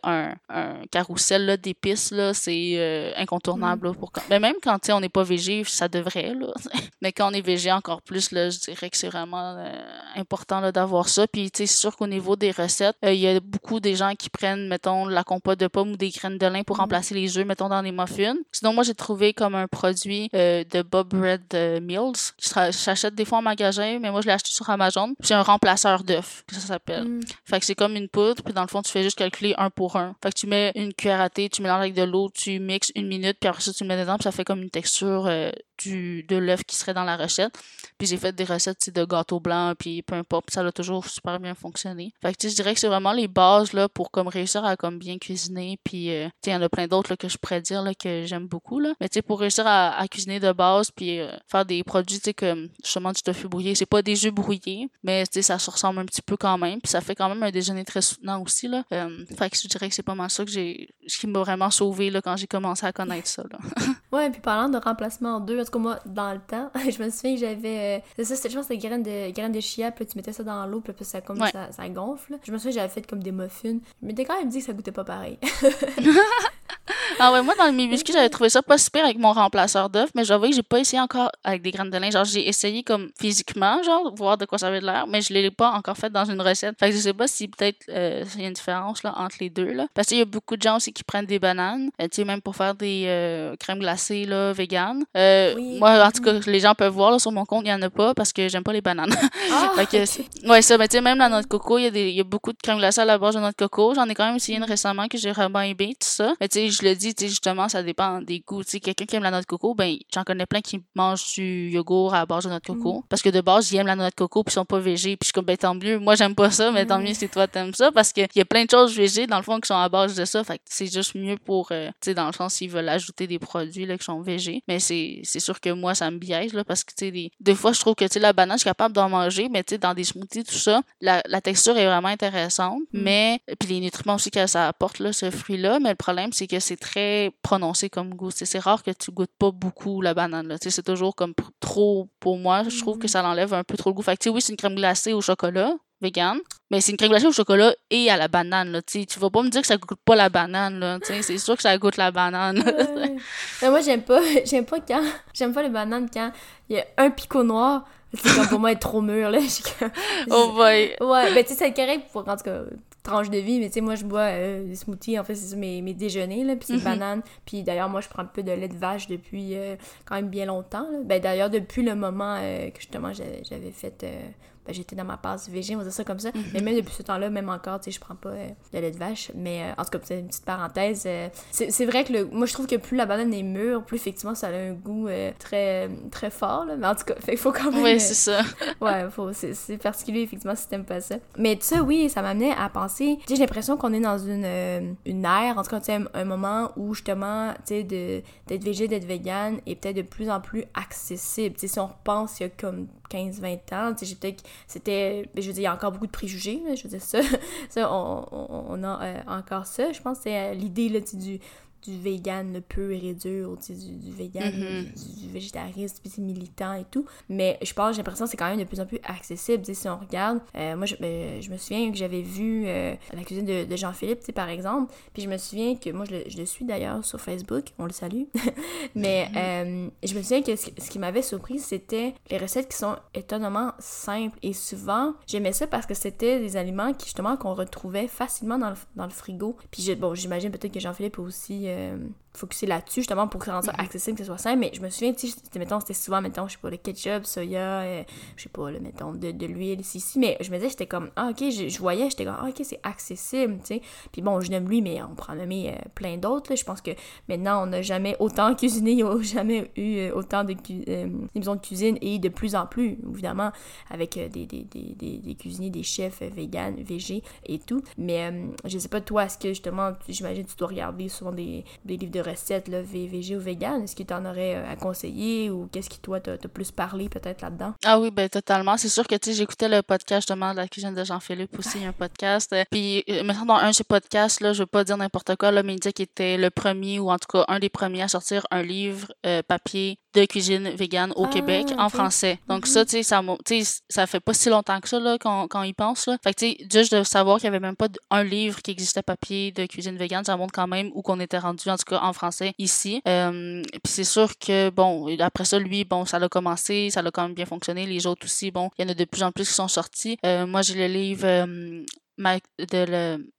un carrousel d'épices, là, c'est euh, incontournable. pour quand... Mais même quand on n'est pas végé, ça devrait. Là. <laughs> mais quand on est végé encore plus, là, je dirais que c'est vraiment euh, important d'avoir ça. Puis c'est sûr qu'au niveau des recettes, euh, il y a beaucoup de des gens qui prennent, mettons, la compote de pommes ou des graines de lin pour mhm. remplacer les œufs, mettons, dans des muffins. Sinon, moi, j'ai trouvé comme un produit euh, de Bob Red euh, Mills. J'achète des fois en magasin, mais moi, je l'ai acheté sur Amazon. C'est un remplaceur d'œufs, ça s'appelle. Mm. Fait que c'est comme une poudre, puis dans le fond, tu fais juste calculer un pour un. Fait que tu mets une cuillère à thé, tu mélanges avec de l'eau, tu mixes une minute, puis après ça, tu le mets dedans, puis ça fait comme une texture euh, du, de l'œuf qui serait dans la recette. Puis j'ai fait des recettes de gâteau blanc, puis peu importe, ça a toujours super bien fonctionné. Fait que je dirais que c'est vraiment les bases là, pour comme réussir à comme bien cuisiner. Puis euh, il y en a plein d'autres que je pourrais dire là, que j'aime beaucoup. Là. Mais pour réussir à, cuisiner de base, puis euh, faire des produits comme justement du tofu brouillé, c'est pas des œufs brouillés, mais ça se ressemble un petit peu quand même. Puis ça fait quand même un déjeuner très soutenant aussi. Là. Euh, fait que je dirais que c'est pas mal ça que j'ai qui m'a vraiment sauvé quand j'ai commencé à connaître ça. Là. ouais, puis parlant de remplacement en deux, tout cas moi, dans le temps, <laughs> je me souviens que j'avais euh, c'est ça, je pense, des graines de, graines de chia, puis tu mettais ça dans l'eau, puis ça, comme, ça, ça, gonfle. Je me souviens que j'avais fait comme des muffins. Je m'étais quand même dit que ça goûtait pas pareil. <laughs> <laughs> ah ouais, moi, dans mes biscuits, j'avais trouvé ça pas super avec mon remplaceur d'œuf, mais j'avoue que j'ai pas essayé encore avec des graines de lin. Genre, j'ai essayé comme physiquement, genre, voir de quoi ça avait l'air, mais je l'ai pas encore fait dans une recette. Fait que je sais pas si peut-être euh, il y a une différence là, entre les deux. Là. Parce qu'il y a beaucoup de gens aussi qui prennent des bananes, euh, tu sais, même pour faire des euh, crèmes glacées là, vegan. Moi, en tout cas, les gens peuvent voir là, sur mon compte, il y en a pas parce que j'aime pas les bananes. <laughs> Ah, ouais, ça, mais tu sais, même la noix de coco, il y, a des, y a beaucoup de crème glacée à la base de noix de coco. J'en ai quand même essayé une récemment que j'ai vraiment aimé, tout ça. Mais tu sais, je le dis, tu sais, justement, ça dépend des goûts. Tu sais, quelqu'un qui aime la noix de coco, ben, j'en connais plein qui mangent du yogourt à la base de noix de coco. Mm. Parce que de base, ils aiment la noix de coco puis ils sont pas végés. Puis je suis comme, ben, tant mieux. Moi, j'aime pas ça, mais tant mm. mieux si toi t'aimes ça. Parce qu'il y a plein de choses végées, dans le fond, qui sont à base de ça. Fait que c'est juste mieux pour, euh, tu sais, dans le sens, s'ils veulent ajouter des produits, là, qui sont végés. Mais c'est, c'est sûr que moi, ça me biaise, là, parce que, tu sais, des, des fois, je trouve que, tu sais, la banane, je suis capable d'en manger, mais, tu sais, dans des smoothies, tout ça, la, la texture est vraiment intéressante. Mm. Mais, puis les nutriments aussi que ça apporte, là, ce fruit-là. Mais le problème, c'est que c'est très prononcé comme goût. C'est rare que tu goûtes pas beaucoup la banane. C'est toujours comme trop pour moi. Je trouve que mm. ça l'enlève un peu trop le goût. Fait que, oui, c'est une crème glacée au chocolat, vegan. Mais c'est une crème glacée au chocolat et à la banane. Là, tu vas pas me dire que ça goûte pas la banane. C'est sûr que ça goûte la banane. mais moi, j'aime pas, <laughs> j'aime pas quand. J'aime pas les bananes quand il y a un picot noir. C'est comme pour moi être trop mûr, là. <laughs> oh boy! Ouais, ben tu sais, c'est correct pour, en tout cas, de vie, mais tu sais, moi, je bois euh, des smoothies, en fait, c'est mes, mes déjeuners, là, puis c'est mm banane. Puis d'ailleurs, moi, je prends un peu de lait de vache depuis euh, quand même bien longtemps, là. Ben d'ailleurs, depuis le moment euh, que, justement, j'avais fait ben, j'étais dans ma passe végé, on va dire ça comme ça. Mhm. Mais même depuis ce temps-là, même encore, tu sais, je prends pas euh, de lait de vache. Mais euh, en tout cas, c'est une petite parenthèse. Euh, c'est vrai que le, moi, je trouve que plus la banane est mûre, plus effectivement, ça a un goût très, très fort. Là. Mais en tout cas, <laughs> il faut quand même. Oui, c'est ça. <laughs> ouais, c'est particulier, effectivement, si t'aimes pas ça. Mais tu sais, oui, ça m'amenait à penser. J'ai l'impression qu'on est dans une, une ère, en tout cas, tu sais, un moment où justement, tu sais, d'être végé, d'être vegan est peut-être de plus en plus accessible. Tu sais, si on repense, il y a comme 15-20 ans, tu sais, j'ai peut-être c'était je veux dire il y a encore beaucoup de préjugés je veux dire ça <laughs> ça on, on, a euh, encore ça. Je pense c'est euh, l'idée là du du vegan pur et dur, du, du vegan, mm-hmm. du, végétarisme, puis militant et tout. Mais je pense, j'ai l'impression que c'est quand même de plus en plus accessible. si on regarde, euh, moi, je, euh, je, me souviens que j'avais vu euh, la cuisine de, de Jean-Philippe, par exemple. Puis je me souviens que, moi, je le, je le suis d'ailleurs sur Facebook, on le salue. <laughs> Mais mm-hmm. je me souviens que ce, ce qui m'avait surpris, c'était les recettes qui sont étonnamment simples. Et souvent, j'aimais ça parce que c'était des aliments qui, justement, qu'on retrouvait facilement dans le, dans le frigo. Puis, bon, j'imagine peut-être que Jean-Philippe aussi euh, focuser là-dessus justement pour que ça rende ça mhm. accessible, que ce soit simple. Mais je me souviens, tu sais, mettons, c'était souvent, mettons, je sais pas, le ketchup, soya, euh, je sais pas, le, mettons, de, de l'huile ici, ici. Mais je me disais, j'étais comme, ah, ok, je, voyais, j'étais comme, ah, ok, c'est accessible, tu sais. Puis bon, je nomme lui, mais on prend nommer euh, plein d'autres. Je pense que maintenant, on n'a jamais autant <laughs> cuisiné, il n'y a jamais eu euh, autant de de cuisine et de plus en plus, évidemment, avec des, des, des, des, cuisiniers, des chefs vegan, végés et tout. Mais je sais pas, toi, est-ce que justement, j'imagine tu dois regarder souvent des, des livres de recettes là, VG ou vegan? Est-ce que tu en aurais euh, à conseiller ou qu'est-ce qui, toi, t'a plus parlé peut-être là-dedans? Ah oui, ben totalement. C'est sûr que, tu sais, j'écoutais le podcast justement de la cuisine de Jean-Philippe aussi, un podcast. Euh, puis, euh, maintenant, dans un de ces podcasts, là, je veux pas dire n'importe quoi, là, mais il disait qu'il était le premier ou en tout cas un des premiers à sortir un livre papier de cuisine végane au ah, Québec en français. Donc ça, mm-hmm. tu sais, ça, ça fait pas si longtemps que ça, là, quand, quand il pense, là. Fait que, tu sais, juste de savoir qu'il y avait même pas un livre qui existait papier de cuisine végane, ça montre quand même où qu'on était rendu, en tout cas en français, ici. Euh, puis c'est sûr que, bon, après ça, lui, bon, ça l'a commencé, ça l'a quand même bien fonctionné. Les autres aussi, bon, il y en a de plus en plus qui sont sortis. Euh, moi, j'ai le livre euh, ma, de le,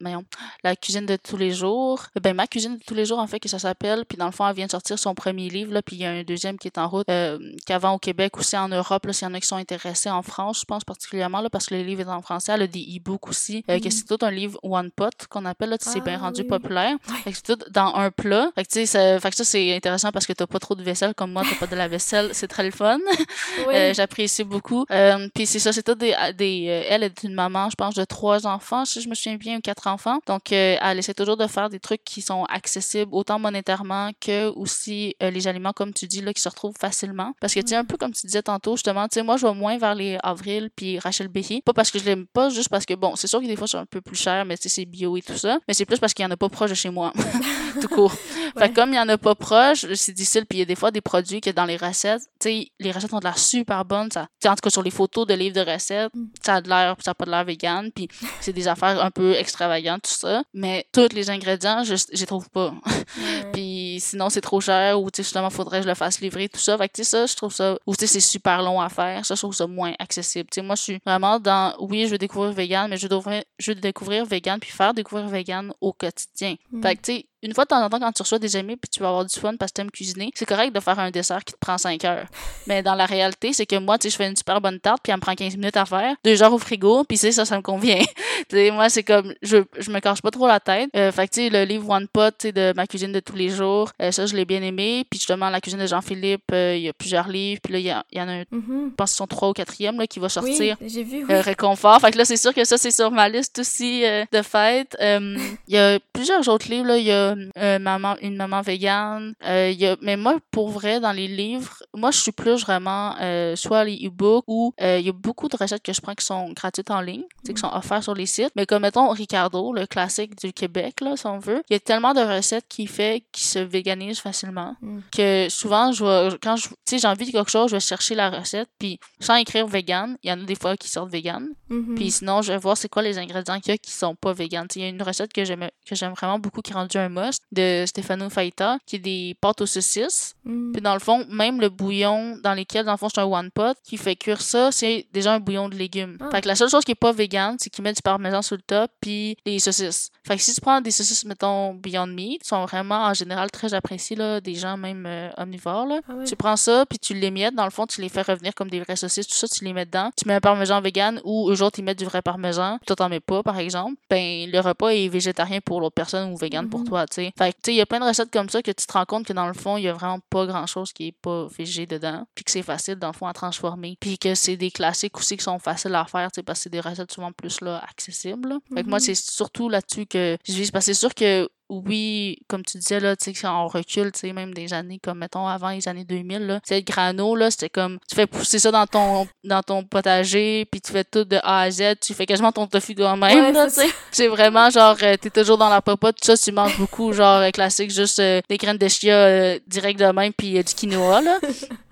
la cuisine de tous les jours. Ben, ma cuisine de tous les jours, en fait, que ça s'appelle. Puis dans le fond, elle vient de sortir son premier livre, là, puis il y a un deuxième qui est en route, euh, qu'avant au Québec, aussi en Europe, là, s'il y en a qui sont intéressés en France, je pense particulièrement, là, parce que le livre est en français. Elle a des e-books aussi, euh, que mm-hmm. c'est tout un livre one pot qu'on appelle, là, c'est bien ah rendu populaire. Fait que c'est tout dans un plat. Fait que, tu sais, fait que ça, c'est intéressant parce que t'as pas trop de vaisselle, comme moi, t'as pas de la vaisselle. C'est très le fun. <laughs> euh, J'apprécie beaucoup. Euh, puis c'est ça, c'est tout des, des euh, elle est une maman, je pense, de trois enfants, si je me souviens bien quatre enfants. Donc, euh, elle essaie toujours de faire des trucs qui sont accessibles autant monétairement que aussi euh, les aliments, comme tu dis, là, qui se retrouvent facilement. Parce que, tu sais, un peu comme tu disais tantôt, justement, tu sais, moi, je vais moins vers les Avril puis Rachel Berry. Pas parce que je l'aime pas, juste parce que, bon, c'est sûr que des fois, c'est un peu plus cher, mais c'est bio et tout ça. Mais c'est plus parce qu'il y en a pas proche de chez moi. <laughs> tout court. <laughs> Fait comme il y en a pas proche, c'est difficile. Puis il y a des fois des produits que dans les recettes, tu sais, les recettes ont de l'air super bonnes. Ça, en tout cas, sur les photos de livres de recettes, mm. ça a de l'air, ça a pas de l'air vegan. Puis <laughs> c'est des affaires un peu extravagant, tout ça. Mais tous les ingrédients, je les trouve pas. <laughs> puis sinon, c'est trop cher ou, tu sais, justement, faudrait que je le fasse livrer, tout ça. Fait que, tu sais, ça, je trouve ça, ou, tu sais, c'est super long à faire. Ça, je trouve ça moins accessible. Tu sais, moi, je suis vraiment dans, oui, je veux découvrir vegan, mais je devrais, je veux découvrir vegan puis faire découvrir vegan au quotidien. Mm. Fait que, tu sais, une fois de temps en temps, quand tu reçois des amis puis tu vas avoir du fun parce que tu aimes cuisiner, c'est correct de faire un dessert qui te prend 5 heures. <laughs> Mais dans la réalité, c'est que moi, tu sais, je fais une super bonne tarte puis elle me prend 15 minutes à faire, 2 heures au frigo, puis c'est ça, ça me convient. <laughs> tu sais, moi, c'est comme, je, je me cache pas trop la tête. Euh, fait que, tu sais, le livre One Pot, tu sais, de ma cuisine de tous les jours, euh, ça, je l'ai bien aimé. Puis justement, la cuisine de Jean-Philippe, euh, il y a plusieurs livres. Puis là, il y, en a un, mm-hmm. je pense sont 3 ou 4e, là, qui va sortir. Oui, j'ai vu, oui. réconfort. Fait que là, c'est sûr que ça, c'est sur ma liste aussi de fêtes. <laughs> Il y a plusieurs autres livres, là. Il y a a euh, maman, une maman végane. Euh, il y a, mais moi, pour vrai, dans les livres, moi, je suis plus vraiment euh, soit les e-books ou il y a beaucoup de recettes que je prends qui sont gratuites en ligne, qui sont offertes sur les sites. Mais comme mettons Ricardo, le classique du Québec, là, si on veut, il y a tellement de recettes qui fait qui se véganisent facilement mm. que souvent, je vois, quand je, j'ai envie de quelque chose, je vais chercher la recette, puis sans écrire vegan, il y en a des fois qui sortent vegan. Mm-hmm. Puis sinon, je vais voir c'est quoi les ingrédients qu'il y a qui sont pas vegan. Il y a une recette que j'aime vraiment beaucoup qui est rendue un de Stefano Faita, qui est des pâtes aux saucisses. Mm. Puis dans le fond, même le bouillon dans lesquels, dans le fond, c'est un one pot qui fait cuire ça, c'est déjà un bouillon de légumes. Ah. Fait que la seule chose qui est pas vegan, c'est qu'ils mettent du parmesan sur le top puis les saucisses. Fait que si tu prends des saucisses, mettons, Beyond Meat, sont vraiment en général très appréciées là, des gens même euh, omnivores. Là. Ah tu prends ça puis tu les mets dans le fond, tu les fais revenir comme des vraies saucisses, tout ça, tu les mets dedans. Tu mets un parmesan vegan ou eux autres, ils mettent du vrai parmesan. Toi, t'en mets pas, par exemple. Ben, le repas est végétarien pour l'autre personne ou vegan pour mhm. toi, tu sais. Fait que, tu sais, il y a plein de recettes comme ça que tu te rends compte que dans le fond, il y a vraiment pas grand chose qui est pas végé dedans. Puis que c'est facile, dans le fond, à transformer. Puis que c'est des classiques aussi qui sont faciles à faire, tu sais, parce que c'est des recettes souvent plus, là, accessibles. Fait que moi, mhm. c'est surtout là-dessus que je vise. Parce que c'est sûr que oui, comme tu disais, là, tu sais, on recule, tu sais, même des années comme, mettons, avant les années 2000, là, tu sais, le grano, là, c'était comme, tu fais pousser ça dans ton, dans ton potager, puis tu fais tout de A à Z, tu fais quasiment ton tofu toi-même, là, tu sais. <laughs> C'est vraiment, genre, euh, t'es toujours dans la popote, tout ça, tu manges beaucoup, genre, euh, classique, juste euh, des graines de chia direct de même, puis du quinoa, là. <laughs>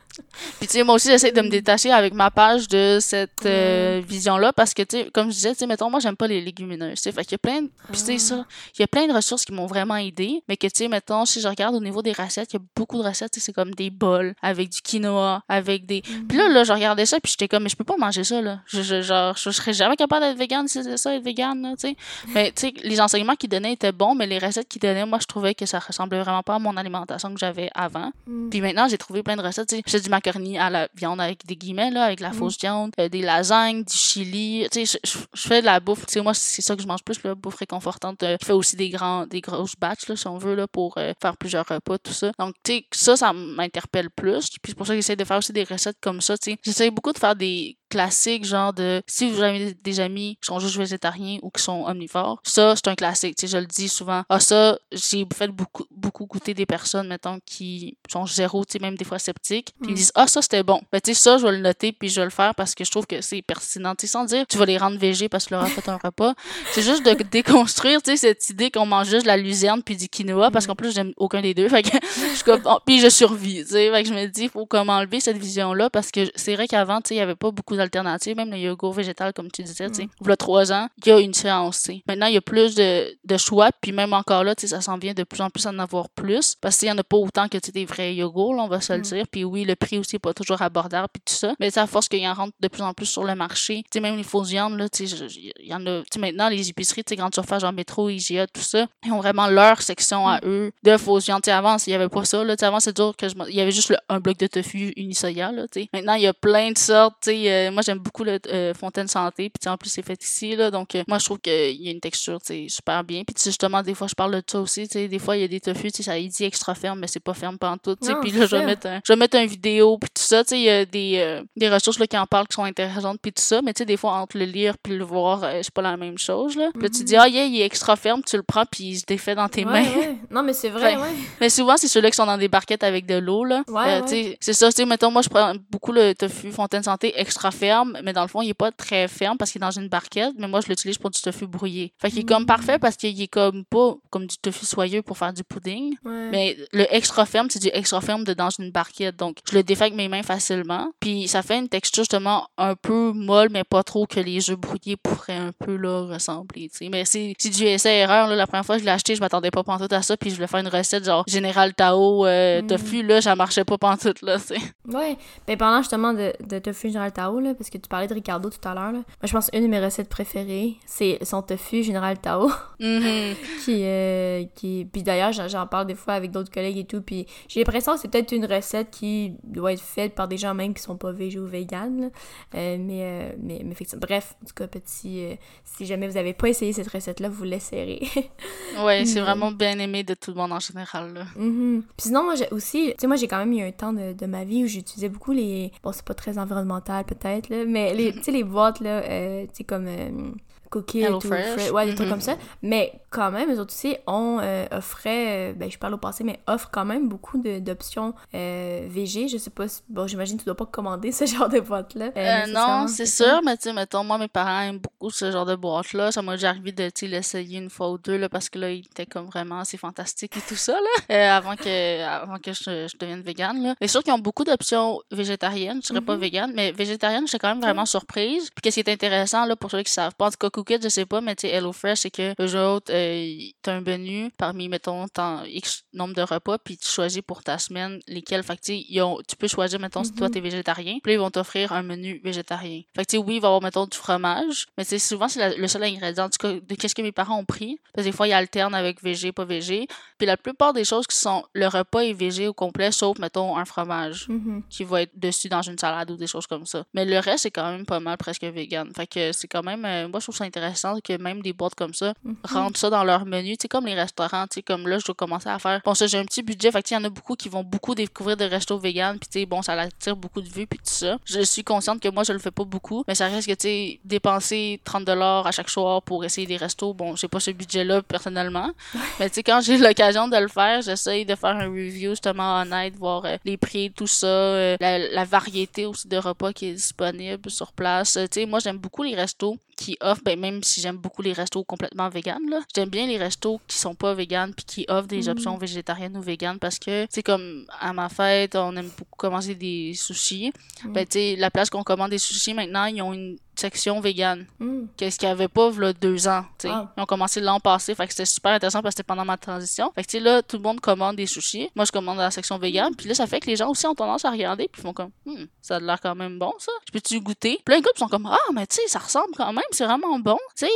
Puis, tu sais, moi aussi, j'essaie de me détacher avec ma page de cette euh, vision-là parce que, tu sais, comme je disais, tu sais, mettons, moi, j'aime pas les légumineuses, tu sais. Fait qu'il y a plein de, puis, tu sais, ça, il y a plein de ressources qui m'ont vraiment aidé, mais que, tu sais, mettons, si je regarde au niveau des recettes, il y a beaucoup de recettes, c'est comme des bols avec du quinoa, avec des. Puis là, là, je regardais ça, puis j'étais comme, mais je peux pas manger ça, là. Je, je genre, je, serais jamais capable d'être végane si c'était ça, être végane, là, tu sais. Mais, tu sais, les enseignements qu'ils donnaient étaient bons, mais les recettes qu'ils donnaient, moi, je trouvais que ça ressemblait vraiment pas à mon alimentation que j'avais avant. Mm. Puis maintenant, j'ai trouvé plein de recettes, tu sais. Du macaroni à la viande avec des guillemets, là, avec la mm. fausse viande, euh, des lasagnes, du chili. Tu sais, je, fais de la bouffe. Tu sais, moi, c'est ça que je mange plus, la bouffe réconfortante. Euh, je fais aussi des grands, des grosses batches, là, si on veut, là, pour euh, faire plusieurs repas, tout ça. Donc, tu sais, ça, ça m'interpelle plus. Puis c'est pour ça que j'essaie de faire aussi des recettes comme ça, tu sais. J'essaie beaucoup de faire des classique, genre de si vous avez des amis qui sont juste végétariens ou qui sont omnivores, ça, c'est un classique. Tu sais, je le dis souvent. Ah, ça, j'ai fait beaucoup, beaucoup goûter des personnes, mettons, qui sont zéro, tu sais, même des fois sceptiques. Puis ils me mm. disent, ah, ça, c'était bon. Ben, tu sais, ça, je vais le noter, puis je vais le faire parce que je trouve que c'est pertinent. Tu sais, sans dire, tu vas les rendre végés parce que leur a fait un repas. <laughs> C'est juste de déconstruire, tu sais, cette idée qu'on mange juste de la luzerne puis du quinoa parce mm. qu'en plus, j'aime aucun des deux. <laughs> Fait que je comme, oh, puis je survis, tu sais. Fait que je me dis, faut comme enlever cette vision-là parce que c'est vrai qu'avant, tu sais, il y avait pas beaucoup alternatives, même le yogourt végétal, comme tu disais, tu sais. Mm. Il trois ans, il y a une différence, tu Maintenant, il y a plus de, de choix, puis même encore là, tu sais, ça s'en vient de plus en plus à en avoir plus, parce qu'il y en a pas autant que, tu des vrais yogourts, on va se le mm. dire. Puis oui, le prix aussi n'est pas toujours abordable, puis tout ça. Mais à force qu'il y en rentre de plus en plus sur le marché. Tu sais, même les fausses viandes, là, tu sais, il y en a, tu sais, maintenant, les épiceries, tu sais, grandes surfaces, genre métro, IGA, tout ça, ils ont vraiment leur section à mm. eux de fausses viandes. Tu sais, avant, il y avait pas ça, là, tu sais, avant, c'est dur que je il y avait juste un bloc de tofu unisoya, là, tu sais. Maintenant, il y a plein de sortes, tu sais, euh, moi, j'aime beaucoup le, euh, Fontaine Santé. Puis en plus, c'est fait ici. Là, donc, euh, moi, je trouve qu'il y a une texture super bien. Puis justement, des fois, je parle de ça aussi. Des fois, il y a des tofu, ça il dit extra ferme, mais c'est pas ferme pas en tout. Puis là, je vais, mettre un, je vais mettre une vidéo. Puis tout ça. Il y a des, euh, des ressources là, qui en parlent qui sont intéressantes. Puis tout ça. Mais tu sais, des fois, entre le lire puis le voir, euh, c'est pas la même chose. Là. Puis tu dis, mm-hmm. ah, yeah, il est extra ferme. Tu le prends, puis il se défait dans tes mains. Non, mais c'est vrai. <laughs> Mais souvent, c'est ceux-là qui sont dans des barquettes avec de l'eau. là. c'est ça. Mettons, moi, je prends beaucoup le tofu Fontaine Santé extra ferme. Mais dans le fond, il est pas très ferme parce qu'il est dans une barquette, mais moi je l'utilise pour du tofu brouillé. Fait qu'il est comme parfait parce qu'il est comme pas comme du tofu soyeux pour faire du pudding. Mais le extra ferme, c'est du extra ferme de dans une barquette. Donc je le défais avec mes mains facilement. Puis ça fait une texture justement un peu molle, mais pas trop que les œufs brouillés pourraient un peu là ressembler. T'sais. Mais c'est du essai-erreur. La première fois que je l'ai acheté, je m'attendais pas pantoute à ça. Puis je voulais faire une recette genre Général Tao euh, mm. tofu. Là, ça marchait pas pantoute. Là, t'sais. Ouais. Ben pendant justement de, de tofu Général Tao, là, parce que tu parlais de Ricardo tout à l'heure, moi je pense une de mes recettes préférées, c'est son tofu Général Tao. <laughs> Mm-hmm. qui, euh, qui... Puis d'ailleurs, j'en parle des fois avec d'autres collègues et tout. Puis j'ai l'impression que c'est peut-être une recette qui doit être faite par des gens même qui sont pas végés ou vegan. Euh, mais, euh, mais, mais bref, en tout cas, petit. si jamais vous avez pas essayé cette recette-là, vous l'essayerez. <laughs> ouais, c'est vraiment bien aimé de tout le monde en général. Là. Mm-hmm. Puis sinon, moi aussi. Tu sais, moi j'ai quand même eu un temps de, de ma vie où j'utilisais beaucoup les. Bon, c'est pas très environnemental peut-être, mais les, les boîtes, là, sais, comme. Cookie ou ouais, des trucs comme mm-hmm. ça. Mais quand même, eux autres aussi, on euh, offrait, euh, ben je parle au passé, mais offre quand même beaucoup d'options euh, VG. Je sais pas, bon, j'imagine que tu dois pas commander <laughs> ce genre de boîte-là. non, c'est sûr, mais tu sais, mettons, moi, mes parents aiment beaucoup ce genre de boîte-là. Ça m'a déjà arrivé de, l'essayer une fois ou deux, là, parce que là, il était comme vraiment assez fantastique et tout ça, là, <laughs> avant que, avant que je, je devienne végane, là. Mais sûr qu'ils ont beaucoup d'options végétariennes. Je serais pas mm-hmm. végane, mais végétarienne, j'étais quand même vraiment surprise. Puis qu'est-ce qui est intéressant, là, pour ceux qui savent pas, en tout cas, Cookit, je sais pas, mais tu sais, HelloFresh, c'est que eux autres, euh, t'as un menu parmi, mettons, tant X nombre de repas, puis tu choisis pour ta semaine lesquels. Fait que, tu ont, tu peux choisir, mettons, si toi, mm-hmm. t'es végétarien. Puis ils vont t'offrir un menu végétarien. Fait que, tu sais, oui, il va y avoir, mettons, du fromage, mais tu souvent, c'est le seul ingrédient. En tout cas, de qu'est-ce que mes parents ont pris. Parce que des fois, ils alternent avec végé, pas végé. Puis la plupart des choses qui sont, le repas est végé au complet, sauf, mettons, un fromage mm-hmm. qui va être dessus dans une salade ou des choses comme ça. Mais le reste, c'est quand même pas mal presque vegan. Fait que c'est quand même, euh, moi, je trouve ça intéressant que même des boîtes comme ça mm-hmm. rentrent ça dans leur menu. Tu sais, comme les restaurants, tu sais, comme là, je dois commencer à faire. Bon, ça, j'ai un petit budget. Fait que, il y en a beaucoup qui vont beaucoup découvrir de restos vegan. Puis, tu sais, bon, ça attire beaucoup de vues, puis tout ça. Je suis consciente que moi, je le fais pas beaucoup. Mais ça reste que, tu sais, dépenser 30 à chaque soir pour essayer des restos, bon, j'ai pas ce budget-là personnellement. mais, tu sais, quand j'ai l'occasion de le faire, j'essaye de faire un review justement honnête, voir euh, les prix, tout ça, euh, la, la, variété aussi de repas qui est disponible sur place. Tu sais, moi, j'aime beaucoup les restos qui offrent, ben, même si j'aime beaucoup les restos complètement vegan, là, j'aime bien les restos qui sont pas vegan puis qui offrent des mm. options végétariennes ou vegan parce que, c'est comme à ma fête, on aime beaucoup commencer des sushis. Ben, tu sais, la place qu'on commande des sushis, maintenant, ils ont une section vegan. Mm. Qu'est-ce qu'il n'y avait pas, là, deux ans, tu sais. Ah. Ils ont commencé l'an passé, fait que c'était super intéressant parce que c'était pendant ma transition. Fait que, tu sais, là, tout le monde commande des sushis. Moi, je commande dans la section vegan. Puis là, ça fait que les gens aussi ont tendance à regarder puis font comme, hmm, ça a l'air quand même bon, ça. Je peux-tu goûter? Plein de groupes sont comme, ah, mais tu sais, ça ressemble quand même, c'est vraiment bon. Tu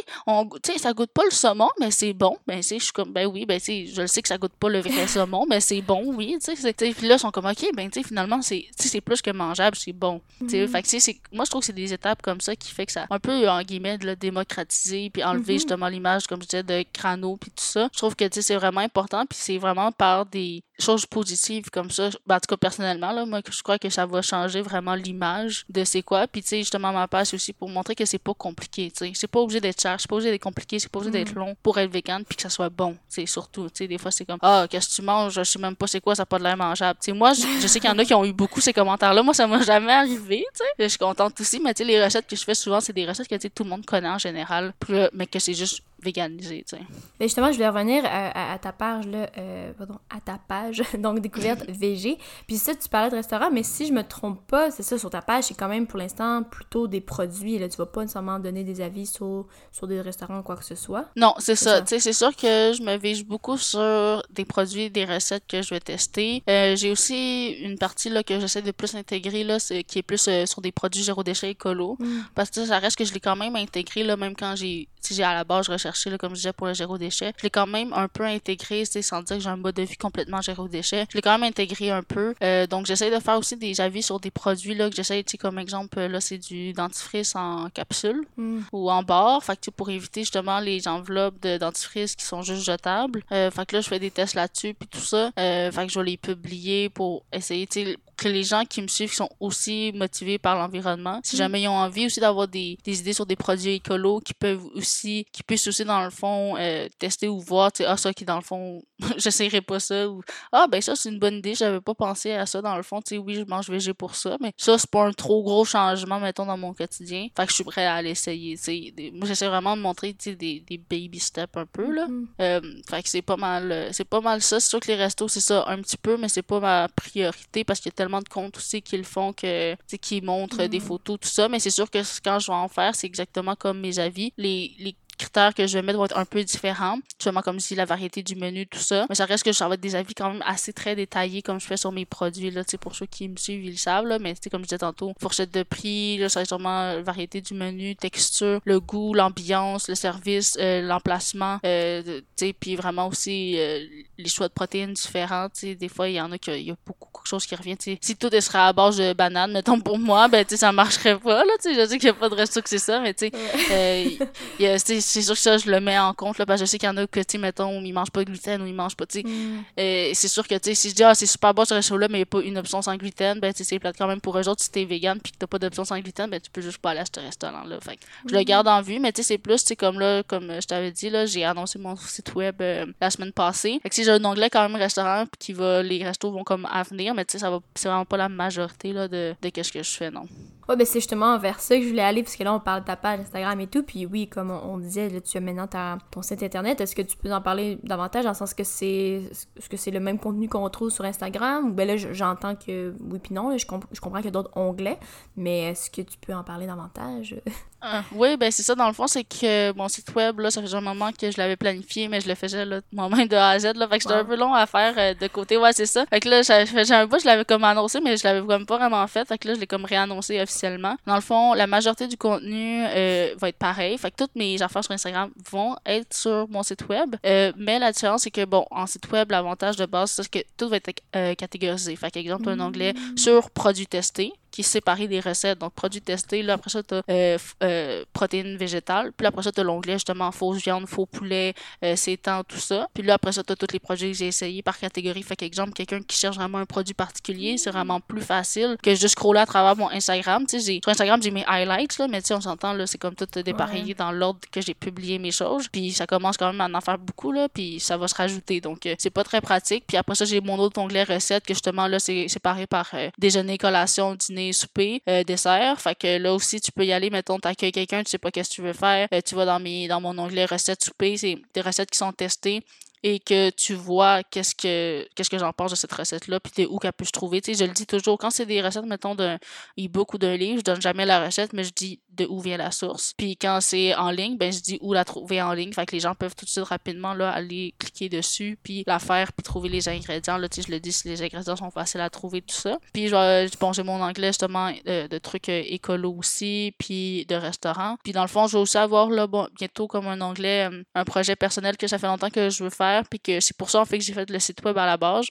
sais, ça goûte pas le saumon, mais c'est bon. Ben, tu sais, je suis comme, ben oui, ben, tu sais, je le sais que ça goûte pas le vrai <laughs> saumon, mais c'est bon, oui, tu sais. Puis là, ils sont comme, ok, ben, tu sais, finalement, c'est, plus que mangeable, c'est bon. Mm. fait que, moi, je trouve que c'est des étapes comme ça qui fait que ça, un peu, en guillemets, de le démocratiser, puis enlever mm-hmm. justement l'image, comme je disais, de crâneau, puis tout ça. Je trouve que, tu sais, c'est vraiment important, puis c'est vraiment par des choses positives comme ça. Ben, en tout cas, personnellement, là, moi, je crois que ça va changer vraiment l'image de c'est quoi. Puis, tu sais, justement, ma page aussi pour montrer que c'est pas compliqué, tu sais. C'est pas obligé d'être cher, c'est pas obligé d'être compliqué, c'est pas obligé d'être mm. long pour être vegan, puis que ça soit bon, tu sais, surtout. Tu sais, des fois, c'est comme, ah, qu'est-ce que tu manges, je sais même pas c'est quoi, ça n'a pas de l'air mangeable. Tu sais, moi, je, sais qu'il y en a qui ont eu beaucoup ces commentaires-là. Moi, ça m'a jamais arrivé, tu sais. Je suis contente aussi, mais tu sais, les recettes que je fais souvent, c'est des recettes que, tu sais, tout le monde connaît en général, mais que c'est juste véganisé, tu sais. Mais justement, je voulais revenir à, ta page, là, euh, pardon, à ta page, <laughs> donc découverte <laughs> VG. Puis ça, tu parlais de restaurant, mais si je me trompe pas, c'est ça, sur ta page, c'est quand même pour l'instant plutôt des produits, là. Tu vas pas nécessairement donner des avis sur, sur des restaurants ou quoi que ce soit. Non, c'est ça. Tu sais, c'est sûr que je me vige beaucoup sur des produits, des recettes que je vais tester. Euh, j'ai aussi une partie, là, que j'essaie de plus intégrer, là, qui est plus euh, sur des produits zéro déchet écolo. Mm. Parce que ça reste que je l'ai quand même intégré, là, même quand j'ai, si j'ai à la base, je comme je disais, pour le zéro déchet. Je l'ai quand même un peu intégré, sans dire que j'ai un mode de vie complètement zéro déchet. Je l'ai quand même intégré un peu. Euh, donc, j'essaie de faire aussi des avis sur des produits, là, que j'essaie, tu comme exemple, là, c'est du dentifrice en capsule hmm. ou en barre. Fait que, pour éviter justement les enveloppes de dentifrice qui sont juste jetables. Euh, fait que là, je fais des tests là-dessus, puis tout ça. Euh, fait que je vais les publier pour essayer, tu que les gens qui me suivent sont aussi motivés par l'environnement. Si hmm. jamais ils ont envie aussi d'avoir des, des idées sur des produits écolos qui peuvent aussi, qui puissent aussi dans le fond euh, tester ou voir, tu sais, ah ça qui dans le fond, <laughs> j'essayerai pas ça ou ah ben ça c'est une bonne idée, j'avais pas pensé à ça dans le fond, tu sais, oui je mange végé pour ça, mais ça c'est pas un trop gros changement mettons dans mon quotidien. Fait que je suis prêt à l'essayer, tu sais. Moi j'essaie vraiment de montrer tu sais des, des baby steps un peu là. Mm-hmm. Euh, fait que c'est pas mal, euh, c'est pas mal ça. C'est sûr que les restos c'est ça un petit peu, mais c'est pas ma priorité parce qu'il y a tellement de comptes aussi qui le font que tu sais qui montrent des mm-hmm. photos tout ça, mais c'est sûr que quand je vais en faire c'est exactement comme mes avis. Les, les critères que je vais mettre vont être un peu différents. Justement, comme si la variété du menu, tout ça. Mais ça reste que ça va être des avis quand même assez très détaillés, comme je fais sur mes produits, là, tu sais, pour ceux qui me suivent, ils le savent, là. Mais, tu comme je disais tantôt, fourchette de prix, là, ça va être sûrement variété du menu, texture, le goût, l'ambiance, le service, euh, l'emplacement, euh, tu sais, puis vraiment aussi euh, les choix de protéines différents. sais des fois, il y en a qui il y a beaucoup de choses qui reviennent. sais Si tout serait à base de bananes, mettons pour moi, ben tu sais, ça marcherait pas. Là, je sais qu'il n'y a pas de resto que c'est ça, mais tu sais, euh, c'est sûr que ça, je le mets en compte là, parce que je sais qu'il y en a que, tu mettons, ils mangent pas de gluten ou ils mangent pas, tu sais. Mm. Euh, c'est sûr que, tu sais, si je dis, ah, c'est super bon ce resto-là, mais il n'y a pas une option sans gluten, ben tu sais, c'est plate quand même pour eux autres. Si t'es vegan puis que t'as pas d'option sans gluten, ben tu peux juste pas aller à ce restaurant-là. Fait je le mm. garde en vue, mais tu sais, c'est plus, tu sais, comme là, comme je t'avais dit, là, j'ai annoncé mon site web euh, la semaine passée. Fait que si j'ai un onglet quand même restaurant, puis qui va, les restos vont comme à venir, mais tu sais, ça va, c'est vraiment pas la majorité, là, de, de qu'est-ce que je fais, non. Ouais, ben c'est justement vers ça que je voulais aller, parce que là, on parle de ta page Instagram et tout. Puis oui, comme on, disait, là, tu as maintenant ta, ton site internet. Est-ce que tu peux en parler davantage, dans le sens que c'est ce que c'est le même contenu qu'on retrouve sur Instagram? Ou ben là, j'entends que oui, puis non, je, je comprends qu'il y a d'autres onglets, mais est-ce que tu peux en parler davantage? <laughs> Ah, oui, ben c'est ça, dans le fond, c'est que mon site web, là, ça fait un moment que je l'avais planifié, mais je le faisais moi-même de A à Z, là. Fait que c'était un peu long à faire euh, de côté. Ouais, c'est ça. Fait que là, j'ai un bout, je l'avais comme annoncé, mais je l'avais comme pas vraiment fait. Fait que là, je l'ai comme réannoncé officiellement. Dans le fond, la majorité du contenu euh, va être pareil. Fait que toutes mes affaires sur Instagram vont être sur mon site web. Euh, mais la différence, c'est que, bon, en site web, l'avantage de base, c'est que tout va être catégorisé. Fait qu'exemple, un onglet mmh. sur produits testés qui est séparé des recettes. Donc, produits testés, là, après ça, tu as euh, euh, protéines végétales. Puis après ça, tu as l'onglet, justement, fausse viande, faux poulet, euh, sétan, tout ça. Puis là, après ça, tu as tous les produits que j'ai essayés par catégorie. Fait qu'exemple, quelqu'un qui cherche vraiment un produit particulier, c'est vraiment plus facile que juste scroller à travers mon Instagram. Tu sais, sur Instagram, j'ai mes highlights, là, mais tu sais, on s'entend, là, c'est comme tout dépareillé dans l'ordre que j'ai publié mes choses. Puis ça commence quand même à en faire beaucoup, là, puis ça va se rajouter. Donc, c'est pas très pratique. Puis après ça, j'ai mon autre onglet recettes que justement, là, c'est séparé par déjeuner, collation, dîner, souper, euh, dessert. Fait que là aussi, tu peux y aller, mettons, t'accueilles quelqu'un, tu sais pas qu'est-ce que tu veux faire. Euh, tu vas dans mes dans mon onglet recettes souper, c'est des recettes qui sont testées et que tu vois qu'est-ce que qu'est-ce que j'en pense de cette recette là puis où qu'elle peut se trouver. Tu sais je le dis toujours quand c'est des recettes mettons d'un e-book ou d'un livre je donne jamais la recette mais je dis de où vient la source. Puis quand c'est en ligne ben je dis où la trouver en ligne. Fait que les gens peuvent tout de suite rapidement là aller cliquer dessus puis la faire puis trouver les ingrédients. Là tu sais je le dis si les ingrédients sont faciles à trouver tout ça. Puis je bon j'ai mon anglais justement euh, de, trucs euh, écolo aussi puis de restaurant puis dans le fond je vais aussi avoir là bientôt comme un anglais euh, un projet personnel que ça fait longtemps que je veux faire puis que c'est pour ça en fait que j'ai fait le site web à la base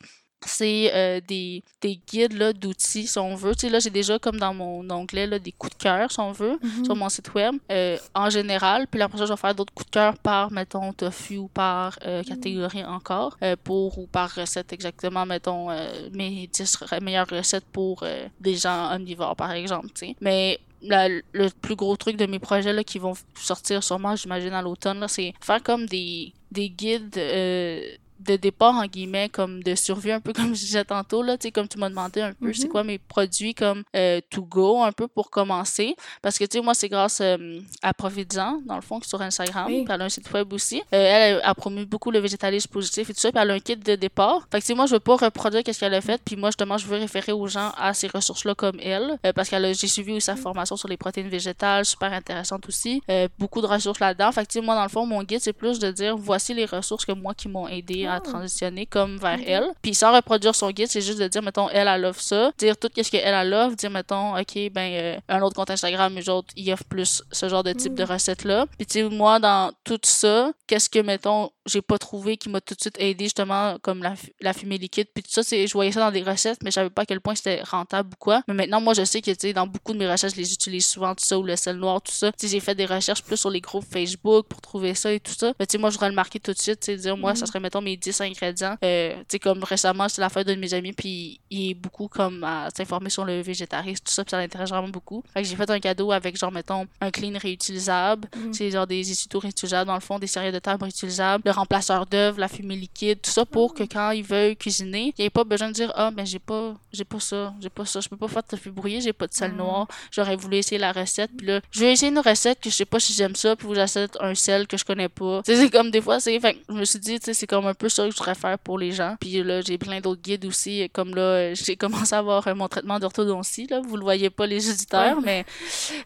c'est euh, des, des guides là, d'outils, si on veut. Tu sais, là, j'ai déjà, comme dans mon onglet, là, des coups de cœur, si on veut, mm-hmm. sur mon site web, euh, en général. Puis après ça, je vais faire d'autres coups de cœur par, mettons, tofu ou par euh, catégorie encore, pour ou par recette exactement, mettons, mes 10 meilleures recettes pour des gens omnivores, par exemple, tu sais. Mais le plus gros truc de mes projets là, qui vont sortir sûrement, j'imagine, à l'automne, c'est faire comme des, des guides euh, de départ en guillemets comme de survie un peu comme <laughs> je disais tantôt là tu sais comme tu m'as demandé un peu c'est mhm. quoi mes produits comme euh, to go un peu pour commencer. Parce que tu sais moi c'est grâce euh, à Profidzan dans le fond sur Instagram elle a un site web aussi. Euh, elle a promu beaucoup le végétalisme positif et tout ça puis elle a un kit de départ. Fait que tu sais moi je veux pas reproduire qu'est-ce qu'elle a fait puis moi justement je veux référer aux gens à ces ressources là comme elle parce qu'elle j'ai suivi aussi sa formation sur les protéines végétales super intéressante aussi beaucoup de ressources là-dedans. Fait que tu sais moi dans le fond mon guide c'est plus de dire voici les ressources que moi qui m'ont aidé à transitionner comme vers elle. Puis sans reproduire son guide, c'est juste de dire, mettons, elle, elle offre ça, dire tout ce qu'elle, elle offre, dire, mettons, OK, ben, euh, un autre compte Instagram, eux autres, ils offrent plus ce genre de type de recette-là. Puis tu sais, moi, dans tout ça, qu'est-ce que, mettons, j'ai pas trouvé qui m'a tout de suite aidé, justement, comme la, la fumée liquide, puis tout ça, c'est, je voyais ça dans des recettes, mais je savais pas à quel point c'était rentable ou quoi. Mais maintenant, moi, je sais que, tu sais, dans beaucoup de mes recherches, je les utilise souvent, tout ça, ou le sel noir, tout ça. Tu sais, j'ai fait des recherches plus sur les groupes Facebook pour trouver ça et tout ça. Mais tu sais, moi, je voudrais le marquer tout de suite, tu sais, dire, moi, ça mm. serait, mettons, mes 10 ingrédients. Euh, tu sais, comme récemment, c'est la fête d'un de mes amis, puis il est beaucoup comme à s'informer sur le végétarisme, tout ça, puis ça l'intéresse vraiment beaucoup. Fait que j'ai fait un cadeau avec, genre, mettons, un clean réutilisable. Mm. C'est genre des essuie réutilisables, dans le fond, des séries de table réutilisables, le remplaceur d'œuvre, la fumée liquide, tout ça pour que quand ils veulent cuisiner, il n'y ait pas besoin de dire ah ben j'ai pas j'ai pas ça, j'ai pas ça, je peux pas faire de tofu brouillé, j'ai pas de sel noir. J'aurais voulu essayer la recette, puis là, je vais essayer une recette que je sais pas si j'aime ça, puis vous j'achète un sel que je connais pas. C'est comme des fois c'est fait je me suis dit tu sais c'est comme un peu ça que je voudrais faire pour les gens. Puis là, j'ai plein d'autres guides aussi comme là j'ai commencé à avoir mon traitement d'orthodontie là, vous le voyez pas les auditeurs mais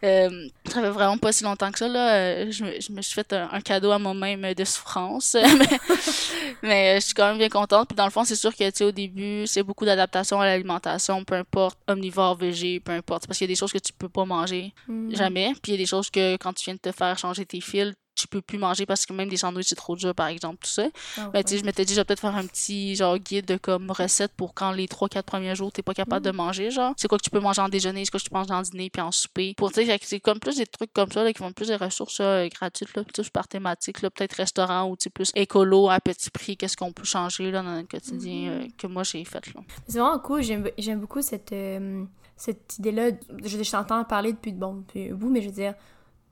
euh, ça fait vraiment pas si longtemps que ça là, euh, je, je me suis fait un, un cadeau à moi-même de souffrance. <laughs> mais euh, je suis quand même bien contente. Puis dans le fond, c'est sûr que, tu au début, c'est beaucoup d'adaptation à l'alimentation, peu importe, omnivore, végé, peu importe. Parce qu'il y a des choses que tu peux pas manger, mm. jamais. Puis il y a des choses que quand tu viens de te faire changer tes fils, tu peux plus manger parce que même des sandwichs c'est trop dur par exemple tout ça Ah, ben, tu sais, ouais. je m'étais dit, je vais peut-être faire un petit genre guide de comme recette pour quand les 3-4 premiers jours, t'es pas capable de Mm. manger, genre. C'est quoi que tu peux manger en déjeuner, c'est quoi que tu peux manger en dîner, puis en souper. Pour, tu sais, c'est comme plus des trucs comme ça, là, qui vont plus des ressources euh, gratuites, là, plus par thématique, là, peut-être restaurant ou, plus écolo à petit prix, qu'est-ce qu'on peut changer, là, dans notre quotidien euh, que moi j'ai fait, là. C'est vraiment cool. J'aime j'aime beaucoup cette, euh, cette idée-là. Je, je t'entends parler depuis, bon, depuis bout, mais je veux dire,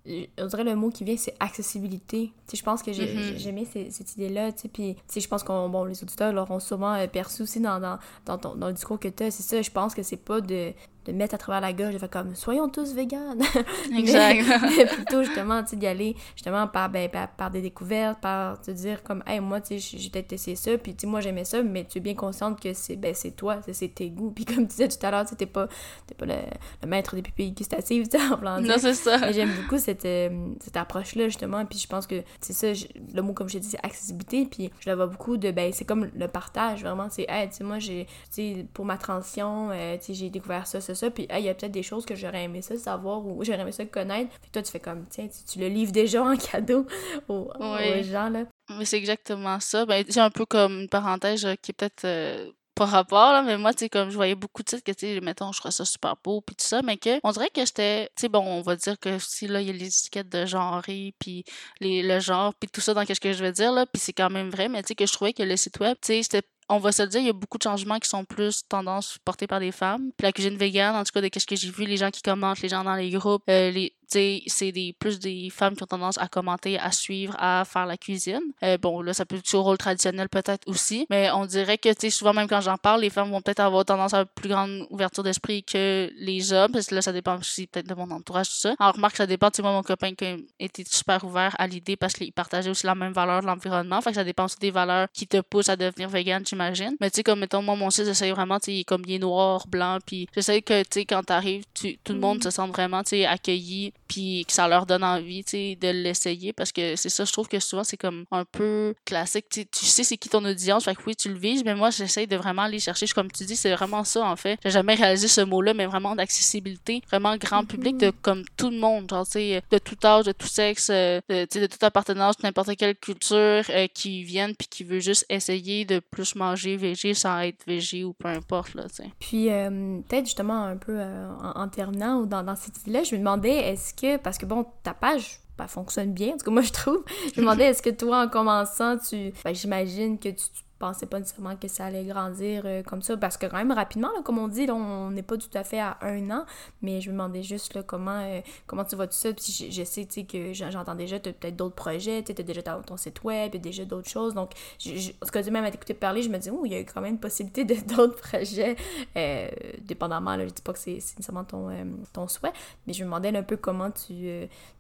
on dirait le mot qui vient, c'est accessibilité. Tu sais, je pense que j'ai Mhm. j'aimais ces- cette idée-là, tu sais, puis tu sais, je pense qu'on, bon, les auditeurs l'auront sûrement euh, perçu aussi dans, dans, dans, ton, dans le discours que tu as, c'est ça, je pense que c'est pas de, de mettre à travers la gorge, de faire comme, soyons tous véganes. <laughs> Exact. mais, <laughs> mais plutôt justement tu sais d'y aller justement par, ben, par, par des découvertes par te dire comme hey moi tu sais j'ai peut-être essayé ça puis tu sais moi j'aimais ça mais tu es bien consciente que c'est ben c'est toi c'est tes goûts puis comme tu disais tout à l'heure t'es pas t'es pas le, le maître des pupilles gustatives <laughs> tu sais en plan non, c'est ça. j'aime beaucoup cette, euh, cette approche-là, justement. Puis je pense que c'est ça, le mot, comme je dit, c'est accessibilité. Puis je la vois beaucoup de, ben, c'est comme le partage, vraiment. C'est, hey, tu sais, moi, j'ai, tu sais, pour ma transition, euh, tu sais, j'ai découvert ça, ça, ça. Puis, hey, il y a peut-être des choses que j'aurais aimé ça savoir ou j'aurais aimé ça connaître. Puis toi, tu fais comme, tiens, tu, tu le livres déjà en cadeau <laughs> aux, Oui. aux gens, là. Mais c'est exactement ça. Ben, c'est un peu comme une parenthèse euh, qui est peut-être euh, pas rapport, là, mais moi, tu sais, comme je voyais beaucoup de titres que, tu sais, mettons, je trouvais ça super beau, puis tout ça, mais que, on dirait que j'étais, tu sais, bon, on va dire que si, là, il y a les étiquettes de genre, puis les, le genre, puis tout ça dans ce que je vais dire, là, puis c'est quand même vrai, mais tu sais, que je trouvais que le site web, tu sais, c'était on va se dire, il y a beaucoup de changements qui sont plus tendance portés par des femmes. Puis la cuisine végane, en tout cas, de ce que j'ai vu, les gens qui commentent, les gens dans les groupes, euh, les, c'est des, plus des femmes qui ont tendance à commenter, à suivre, à faire la cuisine. Euh, bon, là, ça peut être au rôle traditionnel peut-être aussi, mais on dirait que, tu sais, souvent, même quand j'en parle, les femmes vont peut-être avoir tendance à une plus grande ouverture d'esprit que les hommes, parce que là, ça dépend aussi peut-être de mon entourage, tout ça. Alors, remarque, ça dépend, tu sais, moi, mon copain qui était super ouvert à l'idée parce qu'il partageait aussi la même valeur de l'environnement, fait que ça dépend aussi des valeurs qui te poussent à devenir vegan, j'imagine. Mais tu sais, comme, mettons, moi, mon site, j'essaie vraiment, tu sais, il est comme bien noir, blanc, puis j'essaie que, tu sais, quand t'arrives, tout le monde Mm. se sente vraiment, tu sais, accueilli, puis que ça leur donne envie, tu sais, de l'essayer, parce que c'est ça, je trouve que souvent, c'est comme un peu classique, tu sais, tu sais c'est qui ton audience, fait que oui, tu le vises, mais moi, j'essaie de vraiment aller chercher, comme tu dis, c'est vraiment ça, en fait. J'ai jamais réalisé ce mot-là, mais vraiment d'accessibilité, vraiment grand public, de comme tout le monde, genre, tu sais, de tout âge, de tout sexe, euh, de, tu sais, de toute appartenance, de n'importe quelle culture, euh, qui viennent, puis qui veut juste essayer de plus manger végé sans être végé ou peu importe, là, tu sais. Puis euh, peut-être justement un peu euh, en, en terminant ou dans, dans cette idée-là, je me demandais est-ce parce que bon, ta page, elle fonctionne bien, en tout cas moi je trouve, je me demandais est-ce que toi en commençant, tu, ben, j'imagine que tu, tu pensais pas nécessairement que ça allait grandir euh, comme ça, parce que quand même rapidement, comme on dit, là, on n'est pas tout à fait à un an, mais je me demandais juste là, comment, euh, comment tu vois tout ça, puis je, je sais tu que j'en- j'entends déjà, tu as peut-être d'autres projets, tu as déjà ton, site web, a déjà d'autres choses, donc en tout cas, même à t'écouter parler, je me dis, oh, il y a quand même une possibilité de <laughs> d'autres projets, euh, dépendamment, là, je dis pas que c'est nécessairement ton, ton souhait, mais je me demandais un peu comment tu,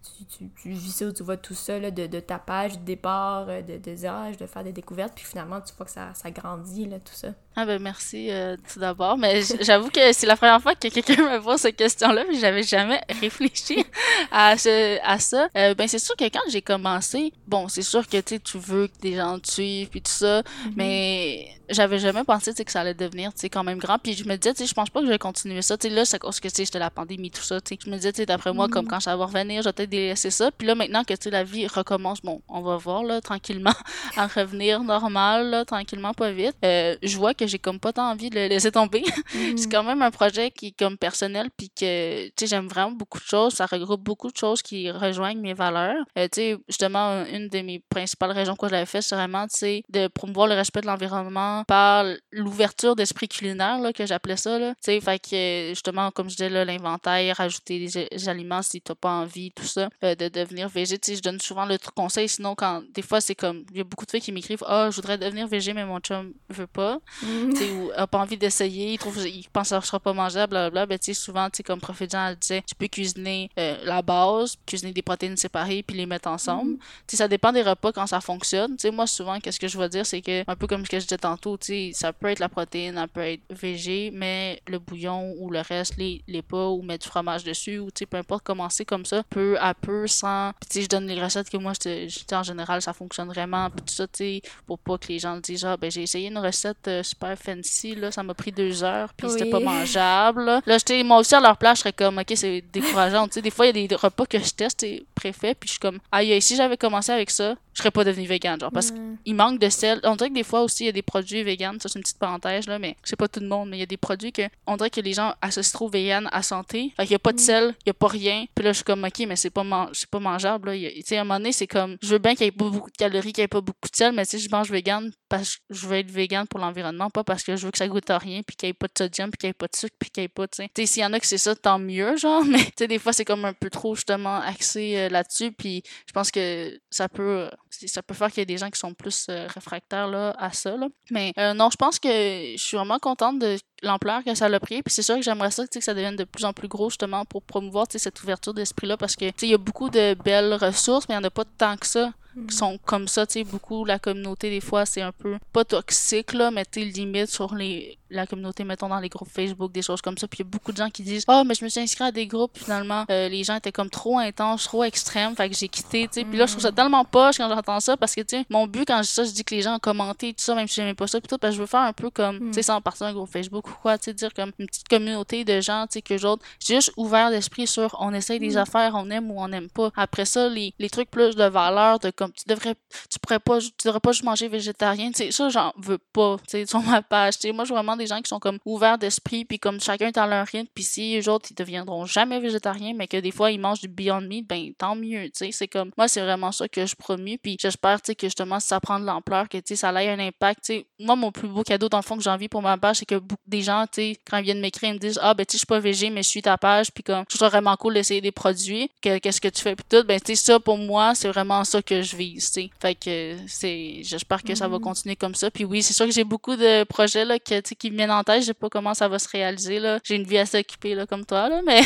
tu, tu, tu vis ça, tu vois tout ça, là, de, de ta page, du départ, de, de je dois faire des découvertes, puis finalement, tu vois que ça, ça grandit, là, tout ça. Ah ben merci euh, tout d'abord, mais <laughs> j'avoue que c'est la première fois que quelqu'un me pose cette question-là, puis j'avais jamais <laughs> réfléchi à, ce, à ça. Euh, ben c'est sûr que quand j'ai commencé, bon c'est sûr que tu veux que des gens te suivent puis tout ça, mais j'avais jamais pensé que ça allait devenir quand même grand. Puis je me disais je pense pas que je vais continuer ça. Tu sais là c'est cause que c'était la pandémie tout ça. Je me disais d'après moi comme quand ça va revenir, je vais peut-être délaisser ça. Puis là maintenant que la vie recommence, bon on va voir là tranquillement <laughs> à revenir normal là, tranquillement pas vite. Euh, je vois que j'ai comme pas tant envie de le laisser tomber. <laughs> c'est quand même un projet qui est comme personnel puis que j'aime vraiment beaucoup de choses ça regroupe beaucoup de choses qui rejoignent mes valeurs Euh, justement une de mes principales raisons que je l'avais fait c'est vraiment de promouvoir le respect de l'environnement par l'ouverture d'esprit culinaire là que j'appelais ça là. Tu sais fait que justement comme je disais l'inventaire rajouter des, des aliments si t'as pas envie tout ça euh, de devenir végé tu sais je donne souvent le conseil sinon quand des fois c'est comme il y a beaucoup de filles qui m'écrivent ah je voudrais devenir végé mais mon chum veut pas. Tu sais, ou a pas envie d'essayer, il trouve, il pense que ça sera pas mangeable, blablabla, ben, tu sais, souvent, tu sais, comme Profitjan, elle disait, tu peux cuisiner euh, la base, cuisiner des protéines séparées, puis les mettre ensemble. Tu sais, ça dépend des repas quand ça fonctionne. Tu sais, moi, souvent, qu'est-ce que je vais dire, c'est que, un peu comme ce que je disais tantôt, tantôt, tu sais, ça peut être la protéine, ça peut être végé, mais le bouillon ou le reste, les, les pas, ou mettre du fromage dessus, ou tu sais, peu importe, commencer comme ça, peu à peu, sans. tu sais, je donne les recettes que moi, je en général, ça fonctionne vraiment, puis tout ça, tu sais, pour pas que les gens disent, ah, ben, j'ai essayé une recette euh, super fancy, là, ça m'a pris deux heures, puis c'était pas mangeable, là. Là, j'étais, moi aussi, à leur place, je serais comme, ok, c'est décourageant, tu sais, des fois, il y a des repas que je teste, et préfet, puis je suis comme, aïe, si j'avais commencé avec ça, je serais pas devenu vegan, genre, parce qu'il manque de sel. On dirait que des fois aussi, il y a des produits vegan, ça c'est une petite parenthèse, là, mais c'est pas tout le monde, mais il y a des produits que, on dirait que les gens associent trop vegan à santé. Fait qu'il y a pas de mm. sel, il y a pas rien. Puis là, je suis comme, ok, mais c'est pas, c'est pas mangeable, là. Tu sais, à un moment donné, c'est comme, je veux bien qu'il y ait pas beaucoup de calories, qu'il y ait pas beaucoup de sel, mais si je mange vegan parce que je veux être vegan pour l'environnement, pas parce que je veux que ça goûte à rien, puis qu'il y ait pas de sodium, puis qu'il y ait pas de sucre, puis qu'il y ait pas, tu sais. s'il y en a que c'est ça, tant mieux, genre, <laughs> mais tu sais, des fois, c'est comme un peu trop, justement, axé euh, là-dessus, puis je pense que ça peut, ça peut faire qu'il y ait des gens qui sont plus euh, réfractaires, là, à ça, là. Mais euh, non, je pense que je suis vraiment contente de l'ampleur que ça a pris. Puis c'est sûr que j'aimerais ça que ça devienne de plus en plus gros justement pour promouvoir cette ouverture d'esprit-là parce que il y a beaucoup de belles ressources, mais il n'y en a pas tant que ça qui mm. sont comme ça, tu sais, beaucoup, la communauté, des fois, c'est un peu, pas toxique, là, mais tu limite sur les, la communauté, mettons, dans les groupes Facebook, des choses comme ça. Puis il y a beaucoup de gens qui disent, oh, mais je me suis inscrit à des groupes, finalement, euh, les gens étaient comme trop intenses, trop extrêmes, fait que j'ai quitté, tu sais. Puis là, je trouve ça mm. tellement poche quand j'entends ça, parce que, tu sais, mon but quand je dis ça, je dis que les gens ont commenté, tout ça, même si j'aimais pas ça, puis tout, parce que je veux faire un peu comme, tu sais, mm. sans partir d'un groupe Facebook quoi, tu sais, dire comme une petite communauté de gens, tu sais, que j'autre, juste ouvert d'esprit sur, on essaye des affaires, on aime ou on n'aime pas. Après ça, les, les trucs plus de valeur, de comme, tu devrais tu pourrais pas, tu devrais pas juste manger végétarien. Tu sais, ça, j'en veux pas, tu sais, sur ma page. Tu sais, moi, je veux vraiment des gens qui sont comme ouverts d'esprit, puis comme chacun est dans leur rythme, puis si eux autres, ils deviendront jamais végétariens, mais que des fois, ils mangent du Beyond Meat, ben, tant mieux, tu sais. C'est comme, moi, c'est vraiment ça que je promue, puis j'espère, tu sais, que justement, ça prend de l'ampleur, que, tu sais, ça ait un impact, tu sais. Moi, mon plus beau cadeau, dans le fond, que j'ai envie pour ma page, c'est que beaucoup des gens, tu sais, quand ils viennent m'écrire, ils me disent, ah, ben, tu sais, je suis pas végé, mais je suis ta page, puis comme, je trouve vraiment cool d'essayer des produits, qu'est-ce que tu fais, puis tout, ben, tu sais, ça, pour moi, c'est vraiment ça que je vise, tu sais. Fait que, c'est j'espère que ça va mm-hmm. continuer comme ça. Puis oui, c'est sûr que j'ai beaucoup de projets là, qui me viennent en tête. Je sais pas comment ça va se réaliser. Là. J'ai une vie assez occupée là, comme toi, là, mais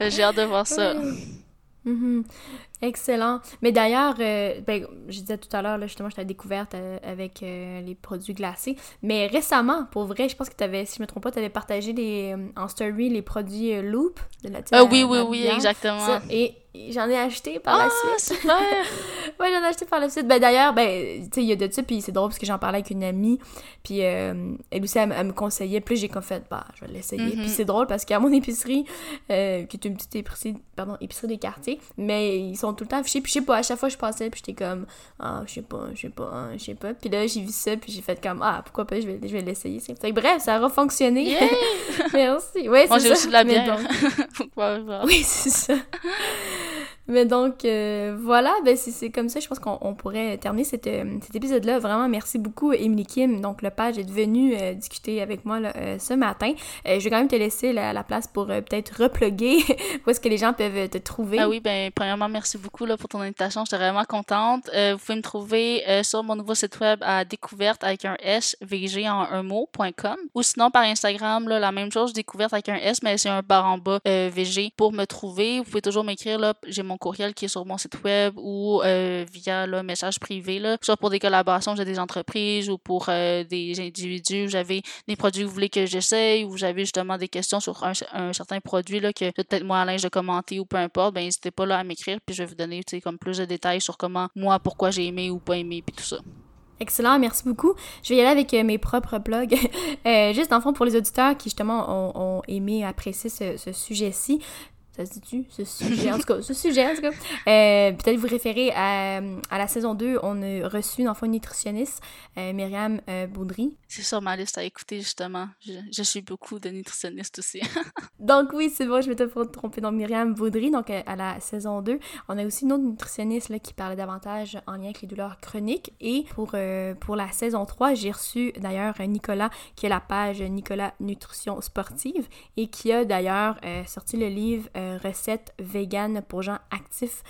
<laughs> j'ai hâte de voir ça. Mm-hmm. Excellent. Mais d'ailleurs, euh, ben, je disais tout à l'heure, justement, je t'ai découverte euh, avec euh, les produits glacés. Mais récemment, pour vrai, je pense que tu avais, si je me trompe pas, tu avais partagé les, en story les produits Loop de la ah, Oui, oui, oui, exactement. et j'en ai acheté par la ah, suite. <laughs> ouais, j'en ai acheté par la suite. Ben d'ailleurs, ben, tu sais, il y a de ça, puis c'est drôle parce que j'en parlais avec une amie, puis elle aussi, elle, me conseillait, puis j'ai comme fait, bah, je vais l'essayer. Puis mm-hmm. c'est drôle parce qu'à mon épicerie, qui est une petite épicerie, pardon, épicerie des quartiers, mais ils sont tout le temps affichés. Puis je sais pas, à chaque fois je passais, puis j'étais comme, ah, je sais pas, je sais pas, hein, je sais pas. Puis là, j'ai vu ça, puis j'ai fait comme, ah, pourquoi pas, je vais, je vais l'essayer. Bref, ça aura fonctionné. <laughs> Merci. Ouais, Moi, j'ai aussi de la bière. <laughs> oui, c'est ça. Mais donc, euh, voilà, ben c'est comme ça, je pense qu'on pourrait terminer cet, euh, cet épisode-là. Vraiment, merci beaucoup, Emily Kim. Donc, le page est venu euh, discuter avec moi ce matin. je vais quand même te laisser la, place pour peut-être repluguer <laughs> où est-ce que les gens peuvent te trouver. Ah oui, ben premièrement, merci beaucoup là, pour ton invitation. J'étais vraiment contente. vous pouvez me trouver sur mon nouveau site web à découverte avec un S, VG en un mot.com. Ou sinon, par Instagram, là, la même chose, découverte avec un S, mais c'est un bar en bas VG pour me trouver. Vous pouvez toujours m'écrire, là, j'ai mon courriel qui est sur mon site web ou euh, via le message privé, là, soit pour des collaborations j'ai des entreprises ou pour euh, des individus j'avais des produits que vous voulez que j'essaye ou j'avais justement des questions sur un, certain produit là, que peut-être moi à linge de commenter ou peu importe, ben n'hésitez pas là à m'écrire puis je vais vous donner comme plus de détails sur comment moi, pourquoi j'ai aimé ou pas aimé puis tout ça. Excellent, merci beaucoup. Je vais y aller avec euh, mes propres blogs. <laughs> juste en fond pour les auditeurs qui justement ont, aimé, apprécié ce sujet-ci ça se dit-tu, ce <laughs> sujet, en tout cas, ce sujet, en tout cas. Euh, Peut-être vous référez à, à, la saison 2, on a reçu une enfant nutritionniste, euh, Myriam euh, Boudry. C'est sur ma liste à écouter, justement. Je, je suis beaucoup de nutritionnistes aussi. <laughs> donc oui, c'est bon, je m'étais pas trompée. Donc Myriam Boudry, donc à, la saison 2. On a aussi une autre nutritionniste là, qui parlait davantage en lien avec les douleurs chroniques. Et pour, euh, pour la saison 3, j'ai reçu d'ailleurs Nicolas, qui a la page Nicolas Nutrition Sportive, et qui a d'ailleurs euh, sorti le livre recettes vegan pour gens actifs,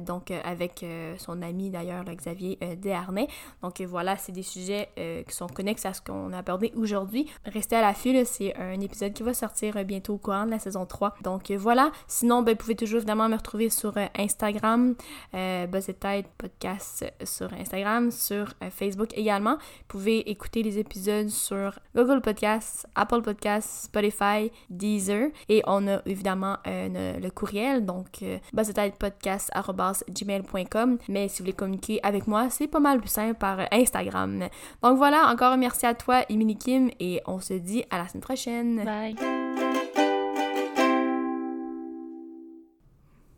donc avec son ami d'ailleurs, Xavier Desharnais. Donc voilà, c'est des sujets qui sont connexes à ce qu'on a abordé aujourd'hui. Restez à l'affût, c'est un épisode qui va sortir bientôt au courant de la saison 3. Donc voilà, sinon, ben, vous pouvez toujours évidemment me retrouver sur Instagram, euh, Tête Podcast sur Instagram, sur Facebook également. Vous pouvez écouter les épisodes sur Google Podcasts, Apple Podcasts, Spotify, Deezer. Et on a évidemment le courriel, donc euh, gmail.com Mais si vous voulez communiquer avec moi, c'est pas mal plus simple par Instagram. Donc voilà, encore merci à toi, Emily Kim, et on se dit à la semaine prochaine. Bye.